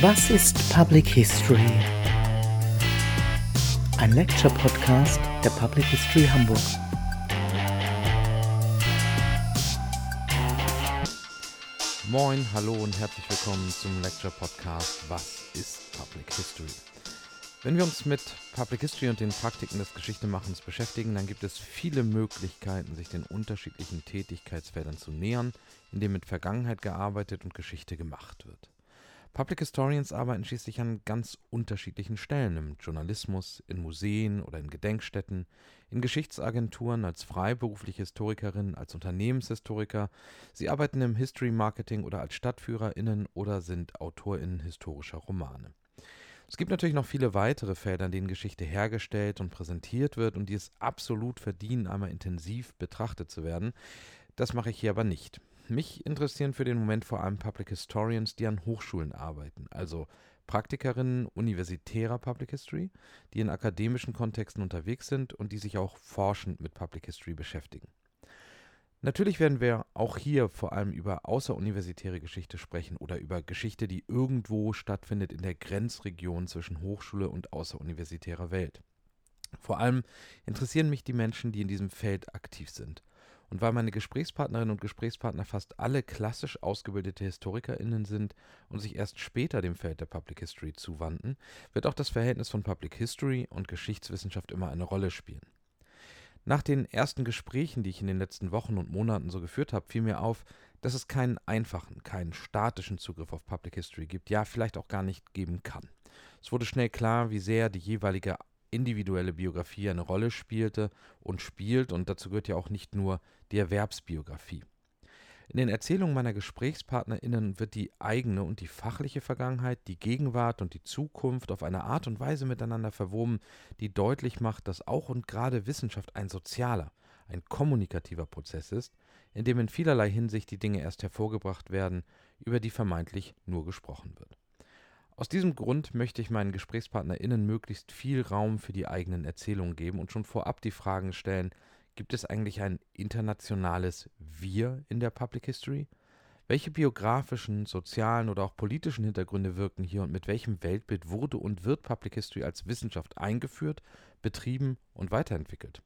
Was ist Public History? Ein Lecture-Podcast der Public History Hamburg. Moin, hallo und herzlich willkommen zum Lecture-Podcast Was ist Public History? Wenn wir uns mit Public History und den Praktiken des Geschichtemachens beschäftigen, dann gibt es viele Möglichkeiten, sich den unterschiedlichen Tätigkeitsfeldern zu nähern, in denen mit Vergangenheit gearbeitet und Geschichte gemacht wird. Public Historians arbeiten schließlich an ganz unterschiedlichen Stellen im Journalismus, in Museen oder in Gedenkstätten, in Geschichtsagenturen als freiberufliche Historikerin, als Unternehmenshistoriker. Sie arbeiten im History Marketing oder als StadtführerInnen oder sind AutorInnen historischer Romane. Es gibt natürlich noch viele weitere Felder, in denen Geschichte hergestellt und präsentiert wird und die es absolut verdienen, einmal intensiv betrachtet zu werden. Das mache ich hier aber nicht. Mich interessieren für den Moment vor allem Public Historians, die an Hochschulen arbeiten, also Praktikerinnen universitärer Public History, die in akademischen Kontexten unterwegs sind und die sich auch forschend mit Public History beschäftigen. Natürlich werden wir auch hier vor allem über außeruniversitäre Geschichte sprechen oder über Geschichte, die irgendwo stattfindet in der Grenzregion zwischen Hochschule und außeruniversitärer Welt. Vor allem interessieren mich die Menschen, die in diesem Feld aktiv sind. Und weil meine Gesprächspartnerinnen und Gesprächspartner fast alle klassisch ausgebildete HistorikerInnen sind und sich erst später dem Feld der Public History zuwandten, wird auch das Verhältnis von Public History und Geschichtswissenschaft immer eine Rolle spielen. Nach den ersten Gesprächen, die ich in den letzten Wochen und Monaten so geführt habe, fiel mir auf, dass es keinen einfachen, keinen statischen Zugriff auf Public History gibt, ja vielleicht auch gar nicht geben kann. Es wurde schnell klar, wie sehr die jeweilige individuelle Biografie eine Rolle spielte und spielt, und dazu gehört ja auch nicht nur die Erwerbsbiografie. In den Erzählungen meiner GesprächspartnerInnen wird die eigene und die fachliche Vergangenheit, die Gegenwart und die Zukunft auf eine Art und Weise miteinander verwoben, die deutlich macht, dass auch und gerade Wissenschaft ein sozialer, ein kommunikativer Prozess ist, in dem in vielerlei Hinsicht die Dinge erst hervorgebracht werden, über die vermeintlich nur gesprochen wird. Aus diesem Grund möchte ich meinen GesprächspartnerInnen möglichst viel Raum für die eigenen Erzählungen geben und schon vorab die Fragen stellen, Gibt es eigentlich ein internationales Wir in der Public History? Welche biografischen, sozialen oder auch politischen Hintergründe wirken hier und mit welchem Weltbild wurde und wird Public History als Wissenschaft eingeführt, betrieben und weiterentwickelt?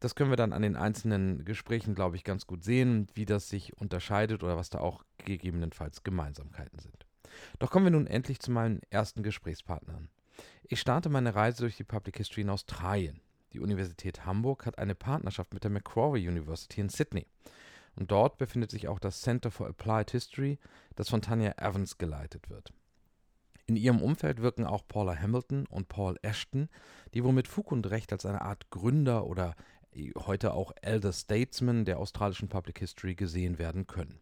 Das können wir dann an den einzelnen Gesprächen, glaube ich, ganz gut sehen, wie das sich unterscheidet oder was da auch gegebenenfalls Gemeinsamkeiten sind. Doch kommen wir nun endlich zu meinen ersten Gesprächspartnern. Ich starte meine Reise durch die Public History in Australien. Die Universität Hamburg hat eine Partnerschaft mit der Macquarie University in Sydney. Und dort befindet sich auch das Center for Applied History, das von Tanya Evans geleitet wird. In ihrem Umfeld wirken auch Paula Hamilton und Paul Ashton, die wohl mit Fug und Recht als eine Art Gründer oder heute auch Elder Statesman der australischen Public History gesehen werden können.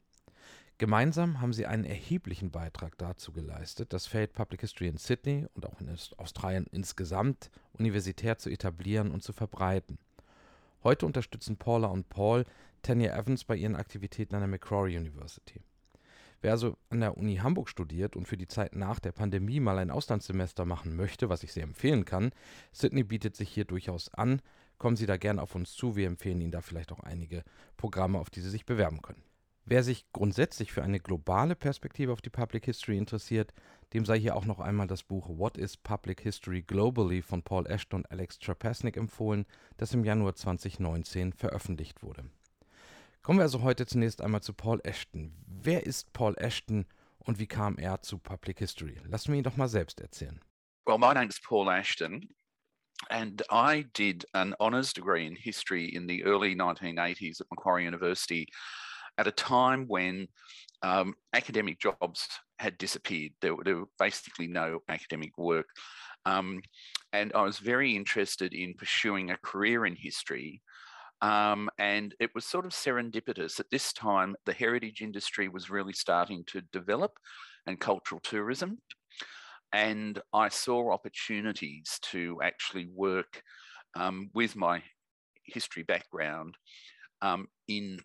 Gemeinsam haben sie einen erheblichen Beitrag dazu geleistet, das Feld Public History in Sydney und auch in Australien insgesamt universitär zu etablieren und zu verbreiten. Heute unterstützen Paula und Paul Tanya Evans bei ihren Aktivitäten an der Macquarie University. Wer also an der Uni Hamburg studiert und für die Zeit nach der Pandemie mal ein Auslandssemester machen möchte, was ich sehr empfehlen kann, Sydney bietet sich hier durchaus an. Kommen Sie da gerne auf uns zu, wir empfehlen Ihnen da vielleicht auch einige Programme, auf die Sie sich bewerben können. Wer sich grundsätzlich für eine globale Perspektive auf die Public History interessiert, dem sei hier auch noch einmal das Buch What is Public History Globally von Paul Ashton und Alex Trapasnik empfohlen, das im Januar 2019 veröffentlicht wurde. Kommen wir also heute zunächst einmal zu Paul Ashton. Wer ist Paul Ashton und wie kam er zu Public History? Lassen wir ihn doch mal selbst erzählen. Well, my name is Paul Ashton. And I did an honours degree in history in the early 1980s at Macquarie University at a time when um, academic jobs had disappeared. There, there, were basically no academic work. Um, and I was very interested in pursuing a career in history. Um, and it was sort of serendipitous. At this time, the heritage industry was really starting to develop and cultural tourism. And I saw opportunities to actually work um, with my history background um, in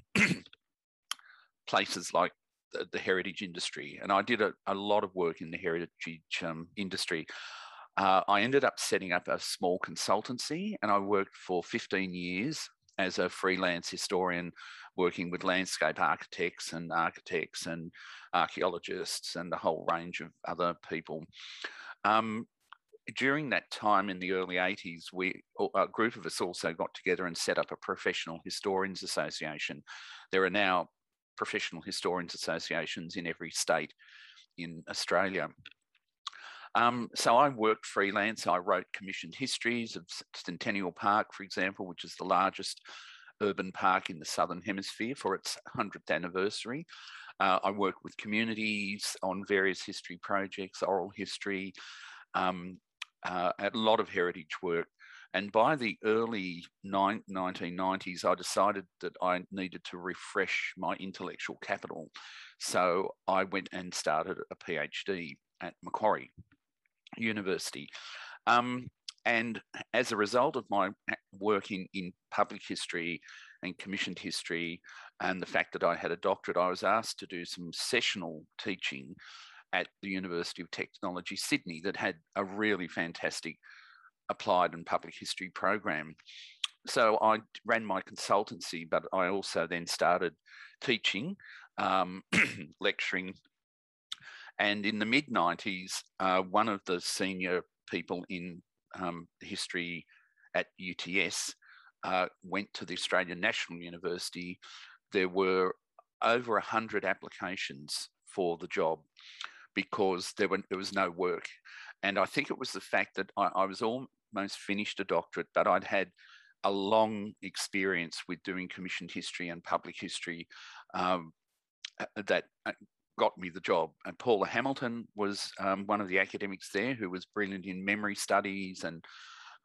places like the, the heritage industry. And I did a, a, lot of work in the heritage um, industry. Uh, I ended up setting up a small consultancy and I worked for 15 years as a freelance historian working with landscape architects and architects and archaeologists and a whole range of other people. Um, during that time in the early 80s, we a group of us also got together and set up a professional historians association. There are now professional historians associations in every state in Australia. Um, so I worked freelance. I wrote commissioned histories of Centennial Park, for example, which is the largest urban park in the Southern Hemisphere for its 100th anniversary. Uh, I worked with communities on various history projects, oral history, um, uh, a lot of heritage work. And by the early 1990s, I decided that I needed to refresh my intellectual capital. So I went and started a PhD at Macquarie University. Um, and as a result of my work in, in public history and commissioned history, and the fact that I had a doctorate, I was asked to do some sessional teaching at the University of Technology, Sydney, that had a really fantastic applied and public history program. So I ran my consultancy, but I also then started teaching, um, lecturing. And in the mid 90s, uh, one of the senior people in um, history at UTS uh, went to the Australian National University. There were over 100 applications for the job because there, were, there was no work. And I think it was the fact that I, I was almost finished a doctorate, but I'd had a long experience with doing commissioned history and public history um, that uh, got me the job. And Paula Hamilton was um, one of the academics there who was brilliant in memory studies and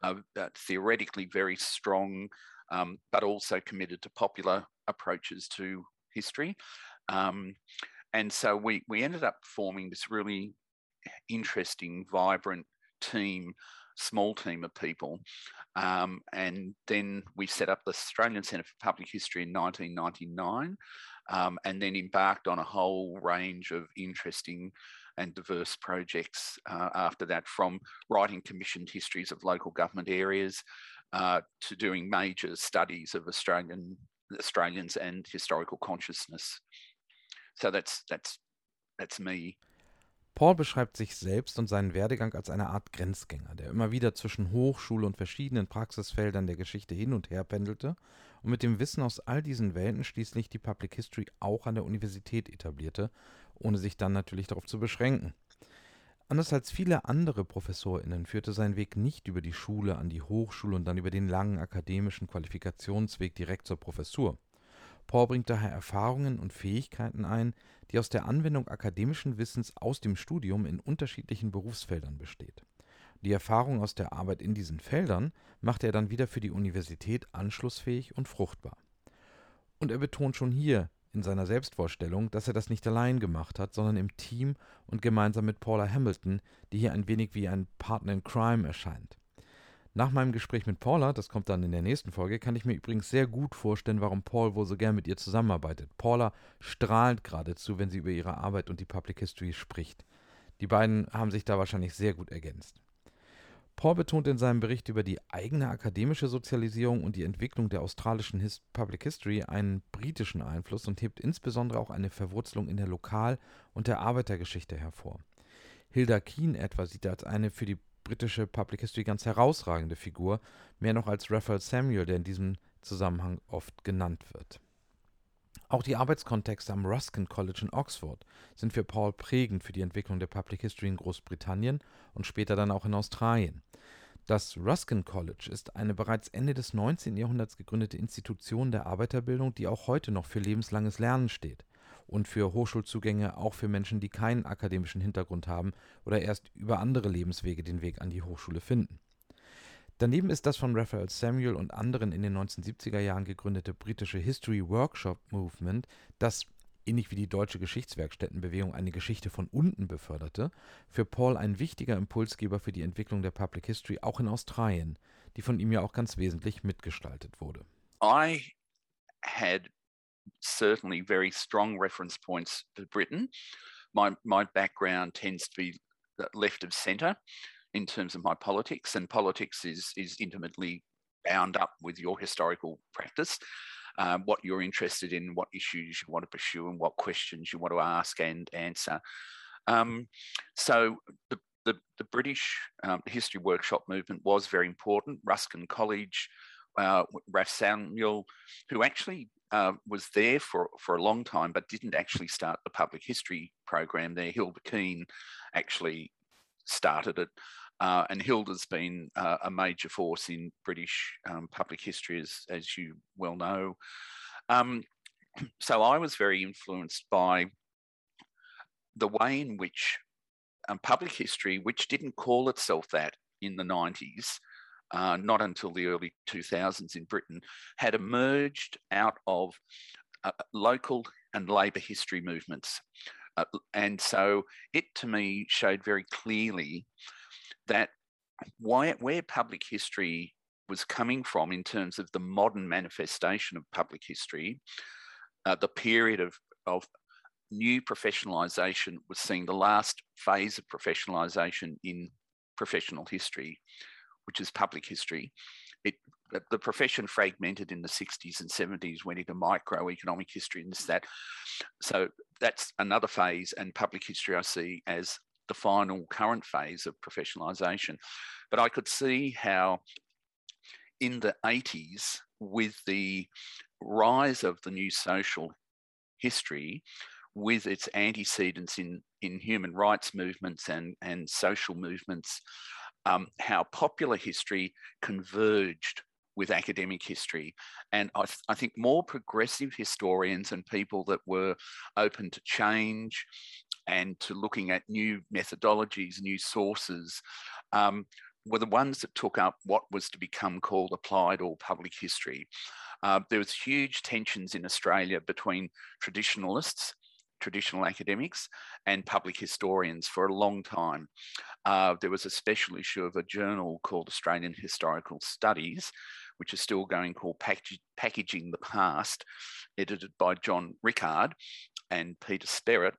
uh, uh, theoretically very strong, um, but also committed to popular approaches to history. Um, and so we, we ended up forming this really interesting, vibrant team, small team of people. Um, and then we set up the Australian Centre for Public History in 1999, um, and then embarked on a whole range of interesting and diverse projects uh, after that, from writing commissioned histories of local government areas uh, to doing major studies of Australian Australians and historical consciousness. So that's that's that's me. Paul beschreibt sich selbst und seinen Werdegang als eine Art Grenzgänger, der immer wieder zwischen Hochschule und verschiedenen Praxisfeldern der Geschichte hin und her pendelte und mit dem Wissen aus all diesen Welten schließlich die Public History auch an der Universität etablierte, ohne sich dann natürlich darauf zu beschränken. Anders als viele andere ProfessorInnen führte sein Weg nicht über die Schule an die Hochschule und dann über den langen akademischen Qualifikationsweg direkt zur Professur. Paul bringt daher Erfahrungen und Fähigkeiten ein, die aus der Anwendung akademischen Wissens aus dem Studium in unterschiedlichen Berufsfeldern besteht. Die Erfahrung aus der Arbeit in diesen Feldern macht er dann wieder für die Universität anschlussfähig und fruchtbar. Und er betont schon hier in seiner Selbstvorstellung, dass er das nicht allein gemacht hat, sondern im Team und gemeinsam mit Paula Hamilton, die hier ein wenig wie ein Partner in Crime erscheint. Nach meinem Gespräch mit Paula, das kommt dann in der nächsten Folge, kann ich mir übrigens sehr gut vorstellen, warum Paul wohl so gern mit ihr zusammenarbeitet. Paula strahlt geradezu, wenn sie über ihre Arbeit und die Public History spricht. Die beiden haben sich da wahrscheinlich sehr gut ergänzt. Paul betont in seinem Bericht über die eigene akademische Sozialisierung und die Entwicklung der australischen His Public History einen britischen Einfluss und hebt insbesondere auch eine Verwurzelung in der Lokal- und der Arbeitergeschichte hervor. Hilda Keen etwa sieht als eine für die britische Public History ganz herausragende Figur, mehr noch als Raphael Samuel, der in diesem Zusammenhang oft genannt wird. Auch die Arbeitskontexte am Ruskin College in Oxford sind für Paul prägend für die Entwicklung der Public History in Großbritannien und später dann auch in Australien. Das Ruskin College ist eine bereits Ende des 19. Jahrhunderts gegründete Institution der Arbeiterbildung, die auch heute noch für lebenslanges Lernen steht und für Hochschulzugänge auch für Menschen, die keinen akademischen Hintergrund haben oder erst über andere Lebenswege den Weg an die Hochschule finden. Daneben ist das von Raphael Samuel und anderen in den 1970er Jahren gegründete britische History Workshop Movement, das ähnlich wie die deutsche Geschichtswerkstättenbewegung eine Geschichte von unten beförderte, für Paul ein wichtiger Impulsgeber für die Entwicklung der Public History auch in Australien, die von ihm ja auch ganz wesentlich mitgestaltet wurde. I had certainly very strong reference points for Britain. My, my background tends to be left of centre in terms of my politics, and politics is, is intimately bound up with your historical practice. Um, what you're interested in, what issues you want to pursue, and what questions you want to ask and answer. Um, so the, the, the British um, history workshop movement was very important. Ruskin College, uh, Raph Samuel, who actually uh, was there for, for a long time, but didn't actually start the public history program there. Hilda Kean actually started it. Uh, and Hilda's been uh, a major force in British um, public history, as, as you well know. Um, so I was very influenced by the way in which um, public history, which didn't call itself that in the 90s, uh, not until the early 2000s in Britain, had emerged out of uh, local and labour history movements. Uh, and so it to me showed very clearly that why, where public history was coming from in terms of the modern manifestation of public history, uh, the period of, of new professionalisation was seeing the last phase of professionalisation in professional history which is public history. It, the profession fragmented in the 60s and 70s, went into microeconomic history and this, that. So that's another phase, and public history I see as the final current phase of professionalisation. But I could see how in the 80s, with the rise of the new social history, with its antecedents in, in human rights movements and, and social movements, um, how popular history converged with academic history. And I, th- I, think more progressive historians and people that were open to change and to looking at new methodologies, new sources, um, were the ones that took up what was to become called applied or public history. Uh, there was huge tensions in Australia between traditionalists traditional academics and public historians for a long time. Uh, there was a special issue of a journal called Australian Historical Studies, which is still going, called Packaging the Past, edited by John Rickard and Peter Spearritt.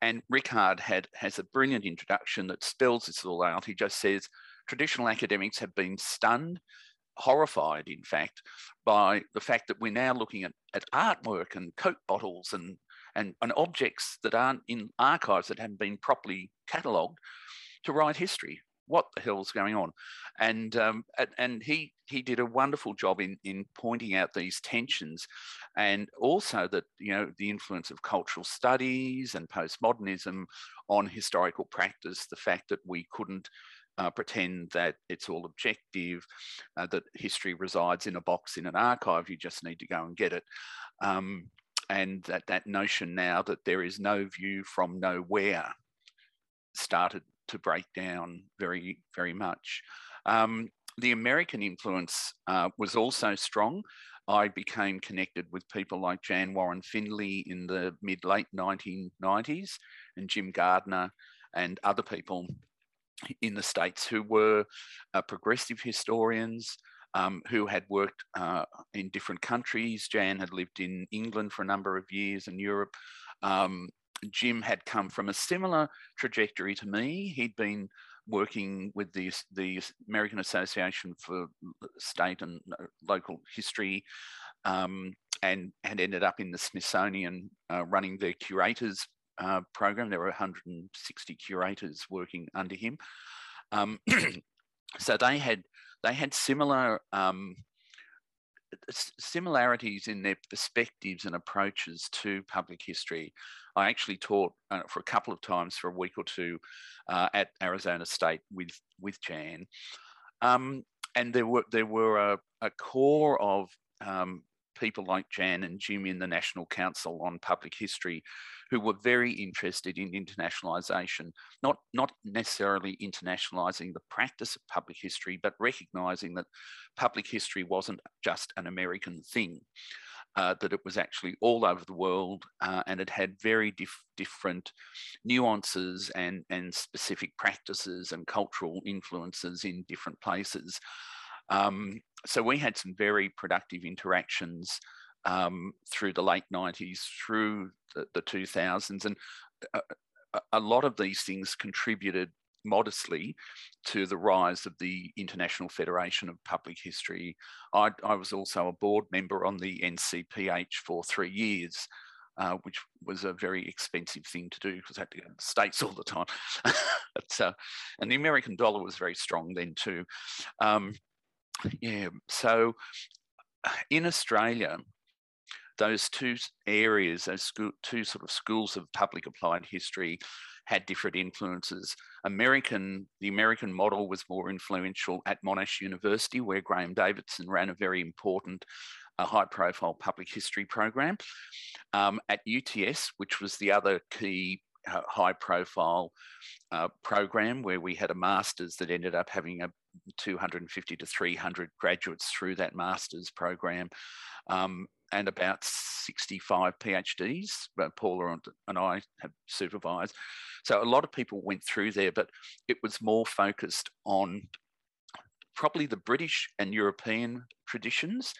And Rickard had, has a brilliant introduction that spells this all out. He just says, traditional academics have been stunned horrified, in fact, by the fact that we're now looking at, at artwork and Coke bottles and and, and objects that aren't in archives that haven't been properly catalogued to write history. What the hell's going on? And um, and he he did a wonderful job in in pointing out these tensions, and also that you know the influence of cultural studies and postmodernism on historical practice. The fact that we couldn't uh, pretend that it's all objective, uh, that history resides in a box in an archive. You just need to go and get it. Um, and that that notion now that there is no view from nowhere started to break down very very much. Um, the American influence uh, was also strong. I became connected with people like Jan Warren Findley in the mid late 1990s and Jim Gardner and other people in the States who were uh, progressive historians, um, who had worked uh, in different countries. Jan had lived in England for a number of years and Europe. Um, Jim had come from a similar trajectory to me. He'd been working with the, the American Association for State and uh, Local History um, and had ended up in the Smithsonian uh, running their curators uh, program. There were 160 curators working under him. Um, so they had they had similar um, similarities in their perspectives and approaches to public history. I actually taught uh, for a couple of times for a week or two uh, at Arizona State with with Jan, um, and there were there were a, a core of um, people like Jan and Jim in the National Council on Public History who were very interested in internationalization, not, not necessarily internationalizing the practice of public history, but recognizing that public history wasn't just an American thing. Uh, that it was actually all over the world uh, and it had very dif- different nuances and, and specific practices and cultural influences in different places. Um, so we had some very productive interactions um, through the late 90s, through the, the 2000s. And a, a, lot of these things contributed modestly to the rise of the International Federation of Public History. I, I was also a board member on the NCPH for three years. Uh, which was a very expensive thing to do because I had to go to the States all the time. but, uh, and the American dollar was very strong then too. Um, yeah, so in Australia, those two areas, those school, two sort of schools of public applied history, had different influences. American, the American model was more influential at Monash University, where Graeme Davison ran a very important, uh, high-profile public history program. Um, at UTS, which was the other key uh, high-profile uh, program, where we had a master's that ended up having a 250 to 300 graduates through that master's program. Um, and about 65 PhDs. Paula and I have supervised. So a lot of people went through there, but it was more focused on probably the British and European traditions.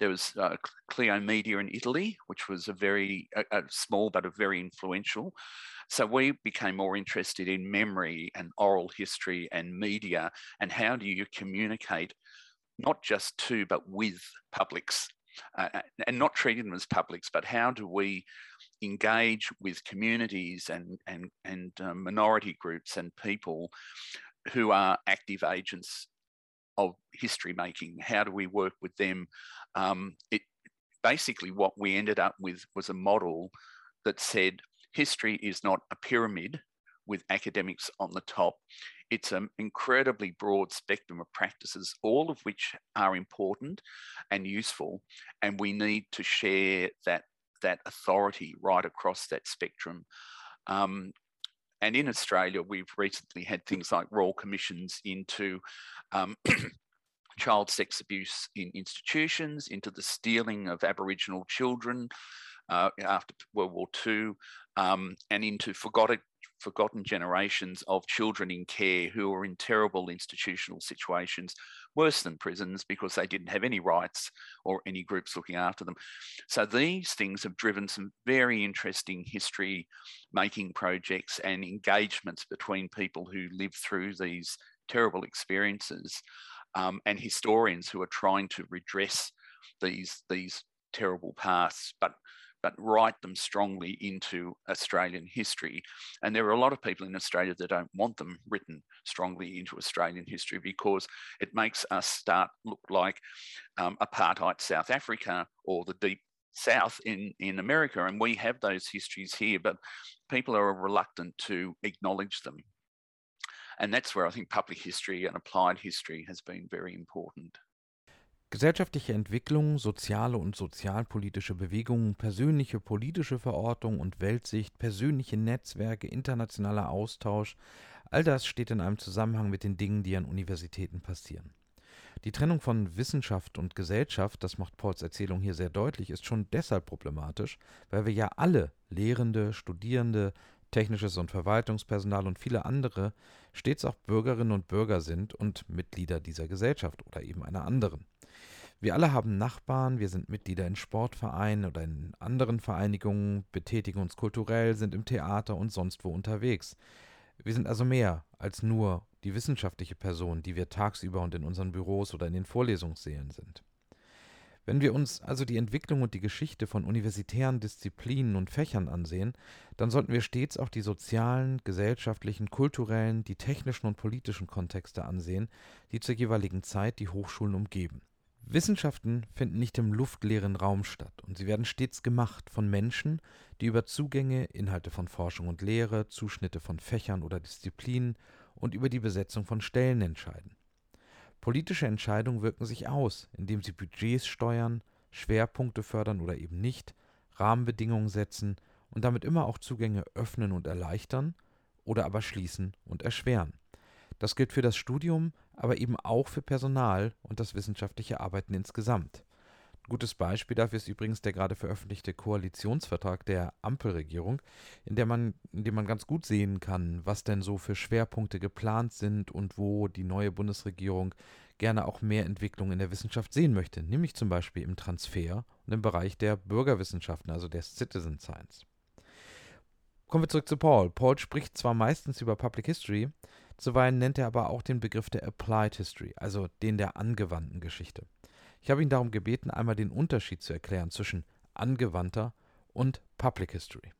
There was uh, Clio Media in Italy, which was a very a, a small but a very influential. So we became more interested in memory and oral history and media and how do you communicate not just to but with publics uh, and not treating them as publics, but how do we engage with communities and, and, and um, minority groups and people who are active agents of history making? How do we work with them? Um, it, basically, what we ended up with was a model that said history is not a pyramid with academics on the top. It's an incredibly broad spectrum of practices, all of which are important and useful. And we need to share that, that authority right across that spectrum. Um, and in Australia, we've recently had things like royal commissions into um, child sex abuse in institutions, into the stealing of Aboriginal children uh, after World War II, um, and into forgotten forgotten generations of children in care who are in terrible institutional situations, worse than prisons because they didn't have any rights or any groups looking after them. So these things have driven some very interesting history making projects and engagements between people who live through these terrible experiences um, and historians who are trying to redress these, these terrible pasts. But but write them strongly into Australian history. And there are a lot of people in Australia that don't want them written strongly into Australian history because it makes us start look like um, apartheid South Africa or the deep South in, in America. And we have those histories here, but people are reluctant to acknowledge them. And that's where I think public history and applied history has been very important. Gesellschaftliche Entwicklung, soziale und sozialpolitische Bewegungen, persönliche politische Verortung und Weltsicht, persönliche Netzwerke, internationaler Austausch, all das steht in einem Zusammenhang mit den Dingen, die an Universitäten passieren. Die Trennung von Wissenschaft und Gesellschaft, das macht Pauls Erzählung hier sehr deutlich, ist schon deshalb problematisch, weil wir ja alle Lehrende, Studierende, technisches und Verwaltungspersonal und viele andere stets auch Bürgerinnen und Bürger sind und Mitglieder dieser Gesellschaft oder eben einer anderen. Wir alle haben Nachbarn, wir sind Mitglieder in Sportvereinen oder in anderen Vereinigungen, betätigen uns kulturell, sind im Theater und sonst wo unterwegs. Wir sind also mehr als nur die wissenschaftliche Person, die wir tagsüber und in unseren Büros oder in den Vorlesungssälen sind. Wenn wir uns also die Entwicklung und die Geschichte von universitären Disziplinen und Fächern ansehen, dann sollten wir stets auch die sozialen, gesellschaftlichen, kulturellen, die technischen und politischen Kontexte ansehen, die zur jeweiligen Zeit die Hochschulen umgeben. Wissenschaften finden nicht im luftleeren Raum statt und sie werden stets gemacht von Menschen, die über Zugänge, Inhalte von Forschung und Lehre, Zuschnitte von Fächern oder Disziplinen und über die Besetzung von Stellen entscheiden. Politische Entscheidungen wirken sich aus, indem sie Budgets steuern, Schwerpunkte fördern oder eben nicht, Rahmenbedingungen setzen und damit immer auch Zugänge öffnen und erleichtern oder aber schließen und erschweren. Das gilt für das Studium, aber eben auch für Personal und das wissenschaftliche Arbeiten insgesamt. Ein gutes Beispiel dafür ist übrigens der gerade veröffentlichte Koalitionsvertrag der Ampelregierung, in, der man, in dem man ganz gut sehen kann, was denn so für Schwerpunkte geplant sind und wo die neue Bundesregierung gerne auch mehr Entwicklung in der Wissenschaft sehen möchte, nämlich zum Beispiel im Transfer und im Bereich der Bürgerwissenschaften, also der Citizen Science. Kommen wir zurück zu Paul. Paul spricht zwar meistens über Public History, Zuweilen nennt er aber auch den Begriff der Applied History, also den der angewandten Geschichte. Ich habe ihn darum gebeten, einmal den Unterschied zu erklären zwischen angewandter und Public History.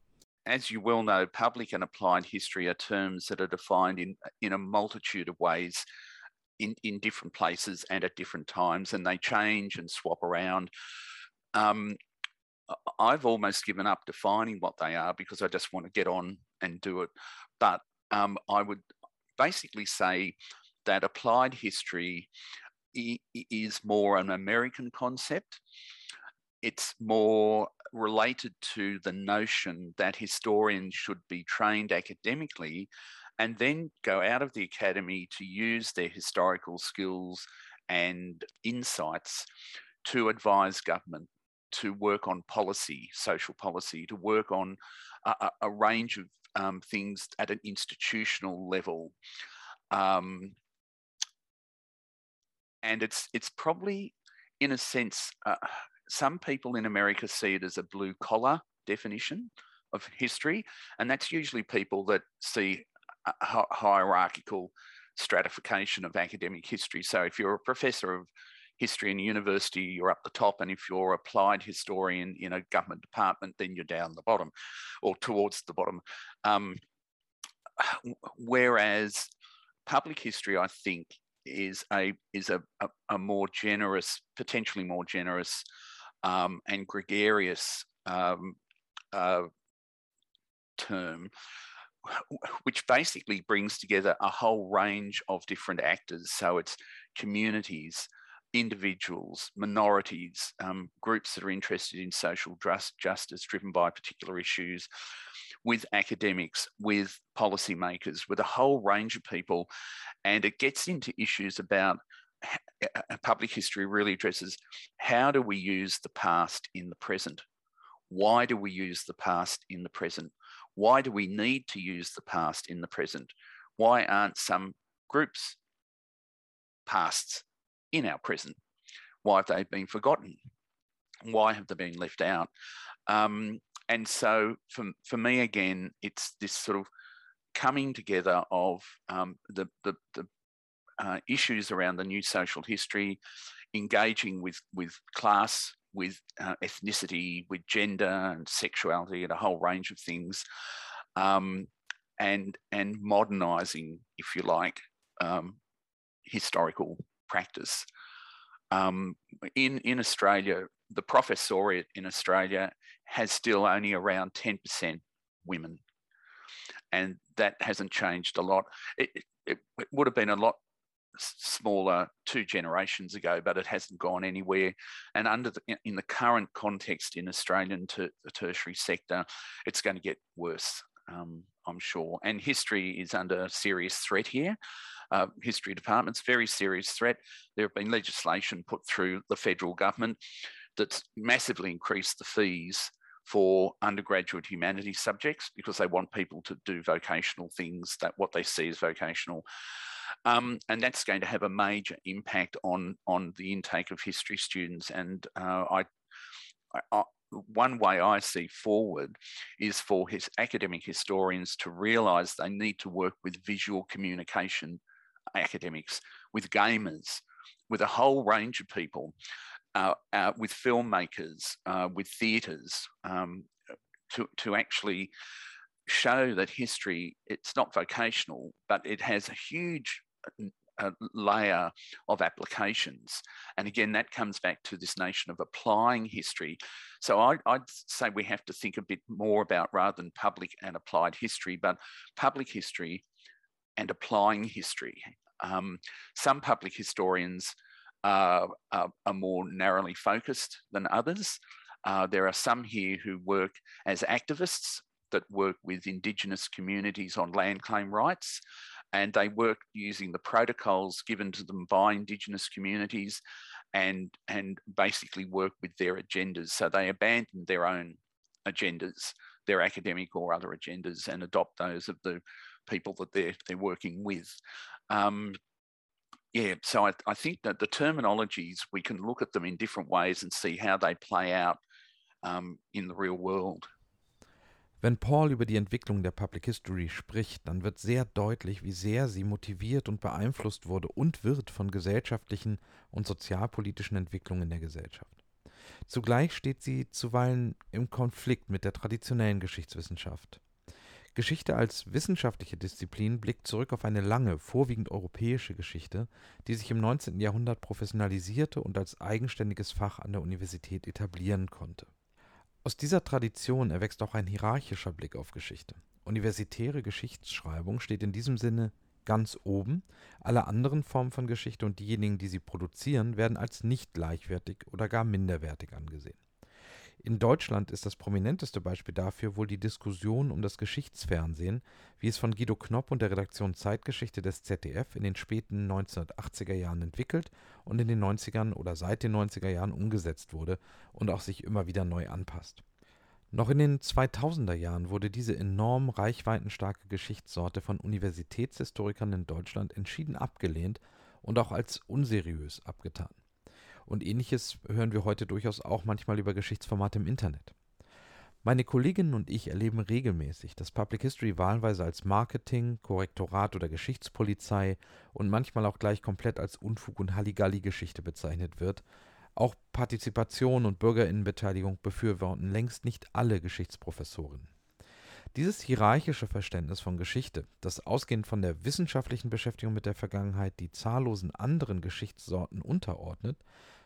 As you well know, public and applied history are terms that are defined in, in a multitude of ways in, in different places and at different times, and they change and swap around. Um, I've almost given up defining what they are because I just want to get on and do it. But um, I would basically say that applied history is more an American concept. It's more related to the notion that historians should be trained academically and then go out of the academy to use their historical skills and insights to advise government, to work on policy, social policy, to work on a, a range of um, things at an institutional level. Um, and it's it's probably in a sense uh, some people in America see it as a blue collar definition of history, and that's usually people that see hierarchical stratification of academic history. So if you're a professor of history in university, you're up the top, and if you're applied historian in a government department, then you're down the bottom or towards the bottom. Um, whereas public history, I think, is a is a, a, a more generous, potentially more generous um, and gregarious um, uh, term, which basically brings together a whole range of different actors. So it's communities, individuals, minorities, um, groups that are interested in social justice driven by particular issues, with academics, with policymakers, with a whole range of people. And it gets into issues about public history really addresses how do we use the past in the present? Why do we use the past in the present? Why do we need to use the past in the present? Why aren't some groups' pasts in our present? Why have they been forgotten? Why have they been left out? Um, and so for, for me, again, it's this sort of coming together of um, the, the, the uh, issues around the new social history, engaging with, with class, with uh, ethnicity, with gender and sexuality, and a whole range of things, um, and and modernising, if you like, um, historical practice. Um, in in Australia, the professoriate in Australia has still only around ten percent women, and that hasn't changed a lot. It, it, it would have been a lot smaller two generations ago, but it hasn't gone anywhere. And under the, in the current context in Australian ter- tertiary sector, it's going to get worse, um, I'm sure. And history is under serious threat here. Uh, history department's very serious threat. There have been legislation put through the federal government that's massively increased the fees for undergraduate humanities subjects because they want people to do vocational things that what they see as vocational um, and that's going to have a major impact on, on the intake of history students. And uh, I, I, one way I see forward is for his academic historians to realise they need to work with visual communication academics, with gamers, with a whole range of people, uh, uh, with filmmakers, uh, with theatres, um, to, to actually show that history, it's not vocational, but it has a huge a layer of applications. And again, that comes back to this notion of applying history. So I, would say we have to think a bit more about rather than public and applied history, but public history and applying history. Um, some public historians uh, are, are, more narrowly focused than others. Uh, there are some here who work as activists that work with Indigenous communities on land claim rights and they work using the protocols given to them by Indigenous communities and, and basically work with their agendas. So they abandon their own agendas, their academic or other agendas, and adopt those of the people that they're, they're working with. Um, yeah, so I, I, think that the terminologies, we can look at them in different ways and see how they play out um, in the real world. Wenn Paul über die Entwicklung der Public History spricht, dann wird sehr deutlich, wie sehr sie motiviert und beeinflusst wurde und wird von gesellschaftlichen und sozialpolitischen Entwicklungen der Gesellschaft. Zugleich steht sie zuweilen im Konflikt mit der traditionellen Geschichtswissenschaft. Geschichte als wissenschaftliche Disziplin blickt zurück auf eine lange, vorwiegend europäische Geschichte, die sich im 19. Jahrhundert professionalisierte und als eigenständiges Fach an der Universität etablieren konnte. Aus dieser Tradition erwächst auch ein hierarchischer Blick auf Geschichte. Universitäre Geschichtsschreibung steht in diesem Sinne ganz oben, alle anderen Formen von Geschichte und diejenigen, die sie produzieren, werden als nicht gleichwertig oder gar minderwertig angesehen in Deutschland ist das prominenteste Beispiel dafür wohl die Diskussion um das Geschichtsfernsehen, wie es von Guido Knopp und der Redaktion Zeitgeschichte des ZDF in den späten 1980er Jahren entwickelt und in den 90ern oder seit den 90er Jahren umgesetzt wurde und auch sich immer wieder neu anpasst. Noch in den 2000er Jahren wurde diese enorm reichweitenstarke Geschichtssorte von Universitätshistorikern in Deutschland entschieden abgelehnt und auch als unseriös abgetan. Und ähnliches hören wir heute durchaus auch manchmal über Geschichtsformate im Internet. Meine Kolleginnen und ich erleben regelmäßig, dass Public History wahlweise als Marketing, Korrektorat oder Geschichtspolizei und manchmal auch gleich komplett als Unfug und Halligalli-Geschichte bezeichnet wird. Auch Partizipation und Bürgerinnenbeteiligung befürworten längst nicht alle Geschichtsprofessoren. Dieses hierarchische Verständnis von Geschichte, das ausgehend von der wissenschaftlichen Beschäftigung mit der Vergangenheit die zahllosen anderen Geschichtssorten unterordnet,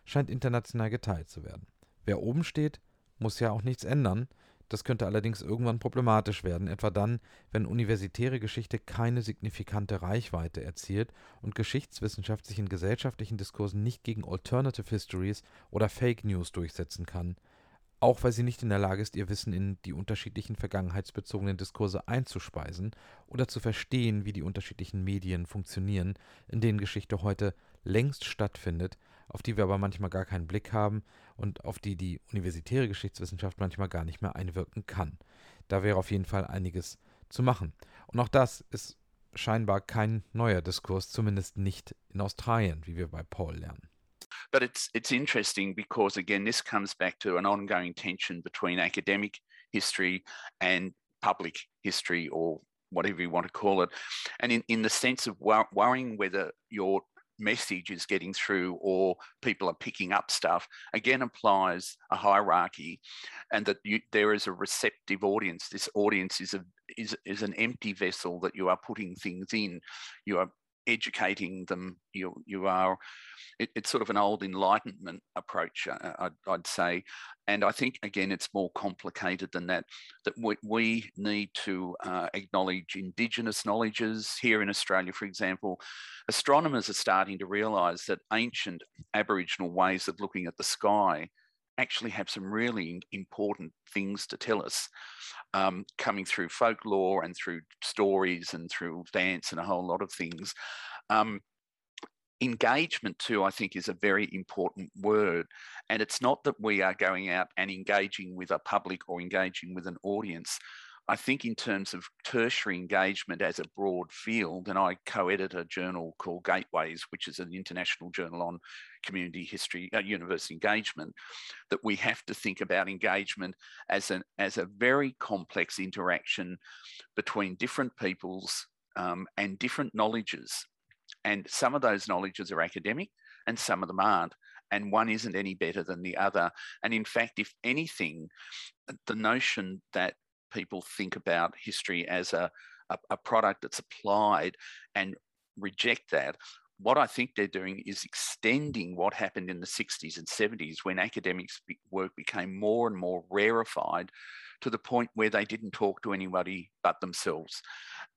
scheint international geteilt zu werden. Wer oben steht, muss ja auch nichts ändern. Das könnte allerdings irgendwann problematisch werden, etwa dann, wenn universitäre Geschichte keine signifikante Reichweite erzielt und Geschichtswissenschaft sich in gesellschaftlichen Diskursen nicht gegen Alternative Histories oder Fake News durchsetzen kann, auch weil sie nicht in der Lage ist, ihr Wissen in die unterschiedlichen vergangenheitsbezogenen Diskurse einzuspeisen oder zu verstehen, wie die unterschiedlichen Medien funktionieren, in denen Geschichte heute längst stattfindet, auf die wir aber manchmal gar keinen Blick haben und auf die die universitäre Geschichtswissenschaft manchmal gar nicht mehr einwirken kann. Da wäre auf jeden Fall einiges zu machen. Und auch das ist scheinbar kein neuer Diskurs, zumindest nicht in Australien, wie wir bei Paul lernen. But it's it's interesting because again, this comes back to an ongoing tension between academic history and public history or whatever you want to call it. And in, in the sense of worrying whether your message is getting through or people are picking up stuff again applies a hierarchy and that you, there is a receptive audience. This audience is a is, is an empty vessel that you are putting things in. You are educating them you you are it, it's sort of an old enlightenment approach uh, I'd, I'd, say. And i think again it's more complicated than that that we, we need to uh, acknowledge indigenous knowledges. Here in australia for example astronomers are starting to realize that ancient aboriginal ways of looking at the sky actually have some really important things to tell us um, coming through folklore and through stories and through dance and a whole lot of things. Um, engagement too i think is a very important word and it's not that we are going out and engaging with a public or engaging with an audience I think in terms of tertiary engagement as a broad field, and I co-edit a journal called Gateways, which is an international journal on community history, uh, university engagement, that we have to think about engagement as an as a very complex interaction between different peoples um, and different knowledges. And some of those knowledges are academic, and some of them aren't and one isn't any better than the other. And in fact, if anything, the notion that people think about history as a, a, a product that's applied and reject that what I think they're doing is extending what happened in the 60s and 70s when academics work became more and more rarefied to the point where they didn't talk to anybody but themselves.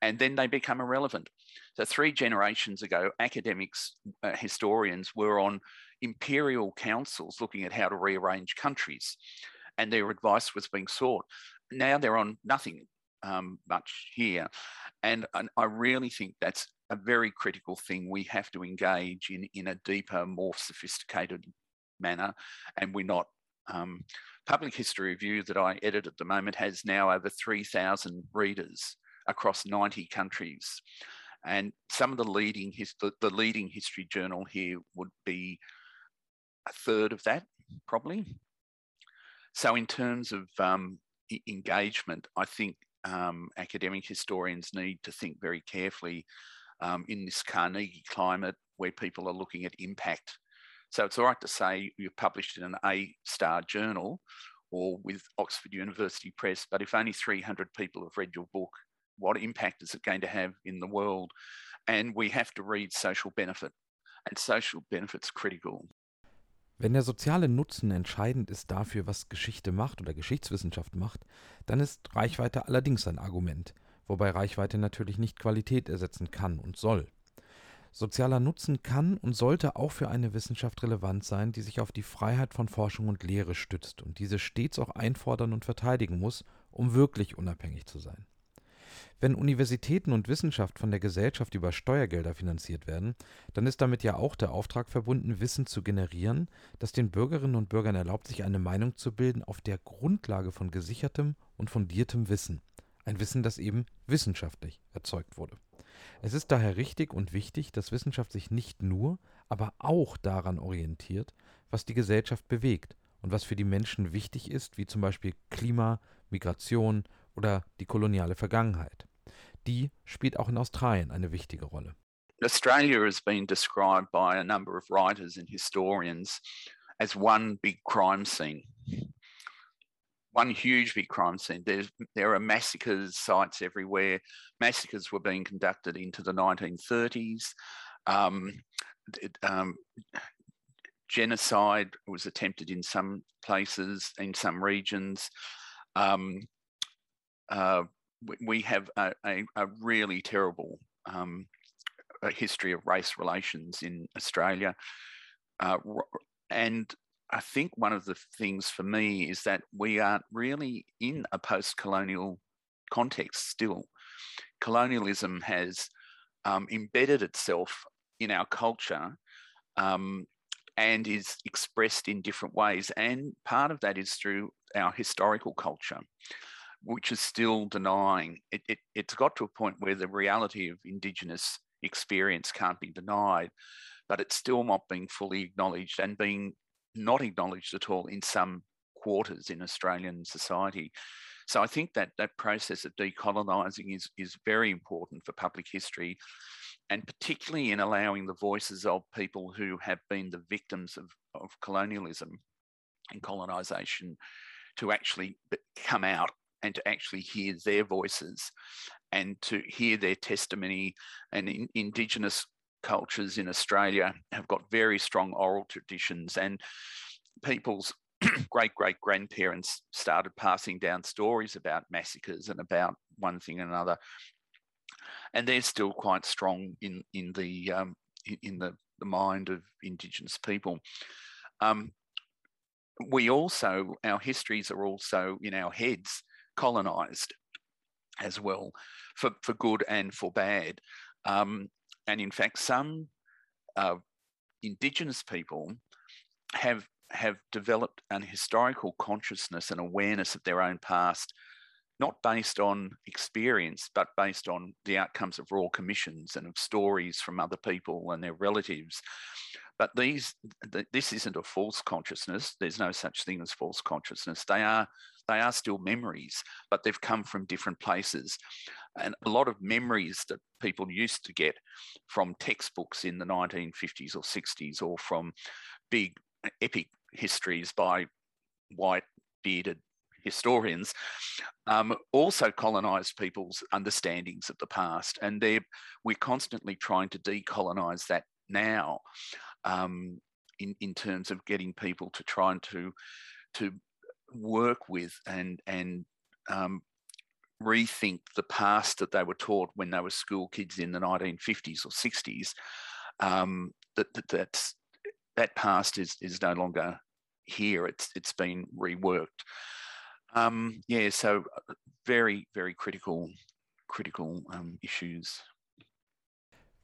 And then they become irrelevant. So, three generations ago, academics, uh, historians were on imperial councils looking at how to rearrange countries, and their advice was being sought now they're on nothing um, much here. And, and, I really think that's a very critical thing we have to engage in in a deeper, more sophisticated manner. And we're not. Um, Public History Review that I edit at the moment has now over 3,000 readers across 90 countries. And some of the leading the, the leading history journal here would be a third of that, probably. So in terms of um, engagement, I think um, academic historians need to think very carefully um, in this Carnegie climate where people are looking at impact. So it's all right to say you've published in an A star journal or with Oxford University Press, but if only 300 people have read your book, what impact is it going to have in the world? And we have to read social benefit, and social benefit's critical. Wenn der soziale Nutzen entscheidend ist dafür, was Geschichte macht oder Geschichtswissenschaft macht, dann ist Reichweite allerdings ein Argument, wobei Reichweite natürlich nicht Qualität ersetzen kann und soll. Sozialer Nutzen kann und sollte auch für eine Wissenschaft relevant sein, die sich auf die Freiheit von Forschung und Lehre stützt und diese stets auch einfordern und verteidigen muss, um wirklich unabhängig zu sein. Wenn Universitäten und Wissenschaft von der Gesellschaft über Steuergelder finanziert werden, dann ist damit ja auch der Auftrag verbunden, Wissen zu generieren, das den Bürgerinnen und Bürgern erlaubt, sich eine Meinung zu bilden auf der Grundlage von gesichertem und fundiertem Wissen. Ein Wissen, das eben wissenschaftlich erzeugt wurde. Es ist daher richtig und wichtig, dass Wissenschaft sich nicht nur, aber auch daran orientiert, was die Gesellschaft bewegt und was für die Menschen wichtig ist, wie zum Beispiel Klima, Migration oder die koloniale Vergangenheit. Die spielt auch in Australien eine wichtige Rolle. Australia has been described by a number of writers and historians as one big crime scene. One huge big crime scene. There's, there are massacres sites everywhere. Massacres were being conducted into the 1930s. Um, um, genocide was attempted in some places, in some regions. Um, uh, we have a, a, a really terrible um, history of race relations in Australia. Uh, and I think one of the things for me is that we are really in a post colonial context still. Colonialism has um, embedded itself in our culture um, and is expressed in different ways. And part of that is through our historical culture which is still denying it, it, it's got to a point where the reality of indigenous experience can't be denied but it's still not being fully acknowledged and being not acknowledged at all in some quarters in australian society so i think that that process of decolonising is is very important for public history and particularly in allowing the voices of people who have been the victims of, of colonialism and colonisation to actually come out and to actually hear their voices and to hear their testimony. And in, Indigenous cultures in Australia have got very strong oral traditions, and people's great great grandparents started passing down stories about massacres and about one thing and another. And they're still quite strong in in the um, in the, the mind of Indigenous people. Um, we also our histories are also in our heads colonized as well, for, for good and for bad. Um, and in fact, some uh, indigenous people have have developed an historical consciousness and awareness of their own past, not based on experience, but based on the outcomes of royal commissions and of stories from other people and their relatives. But these, this isn't a false consciousness. There's no such thing as false consciousness. They are they are still memories, but they've come from different places. And a lot of memories that people used to get from textbooks in the 1950s or 60s or from big epic histories by white bearded historians um, also colonized people's understandings of the past. And we're constantly trying to decolonize that now um, in, in terms of getting people to try and to to work with and and um, rethink the past that they were taught when they were school kids in the 1950s or 60s. Um, that, that that's that past is is no longer here. It's it's been reworked. Um, yeah, so uh, very very critical critical um, issues.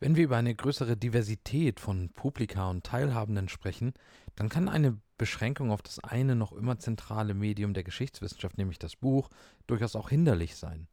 Wenn wir über eine größere Diversität von Publika und Teilhabenden sprechen, dann kann eine Beschränkung auf das eine noch immer zentrale Medium der Geschichtswissenschaft, nämlich das Buch, durchaus auch hinderlich sein.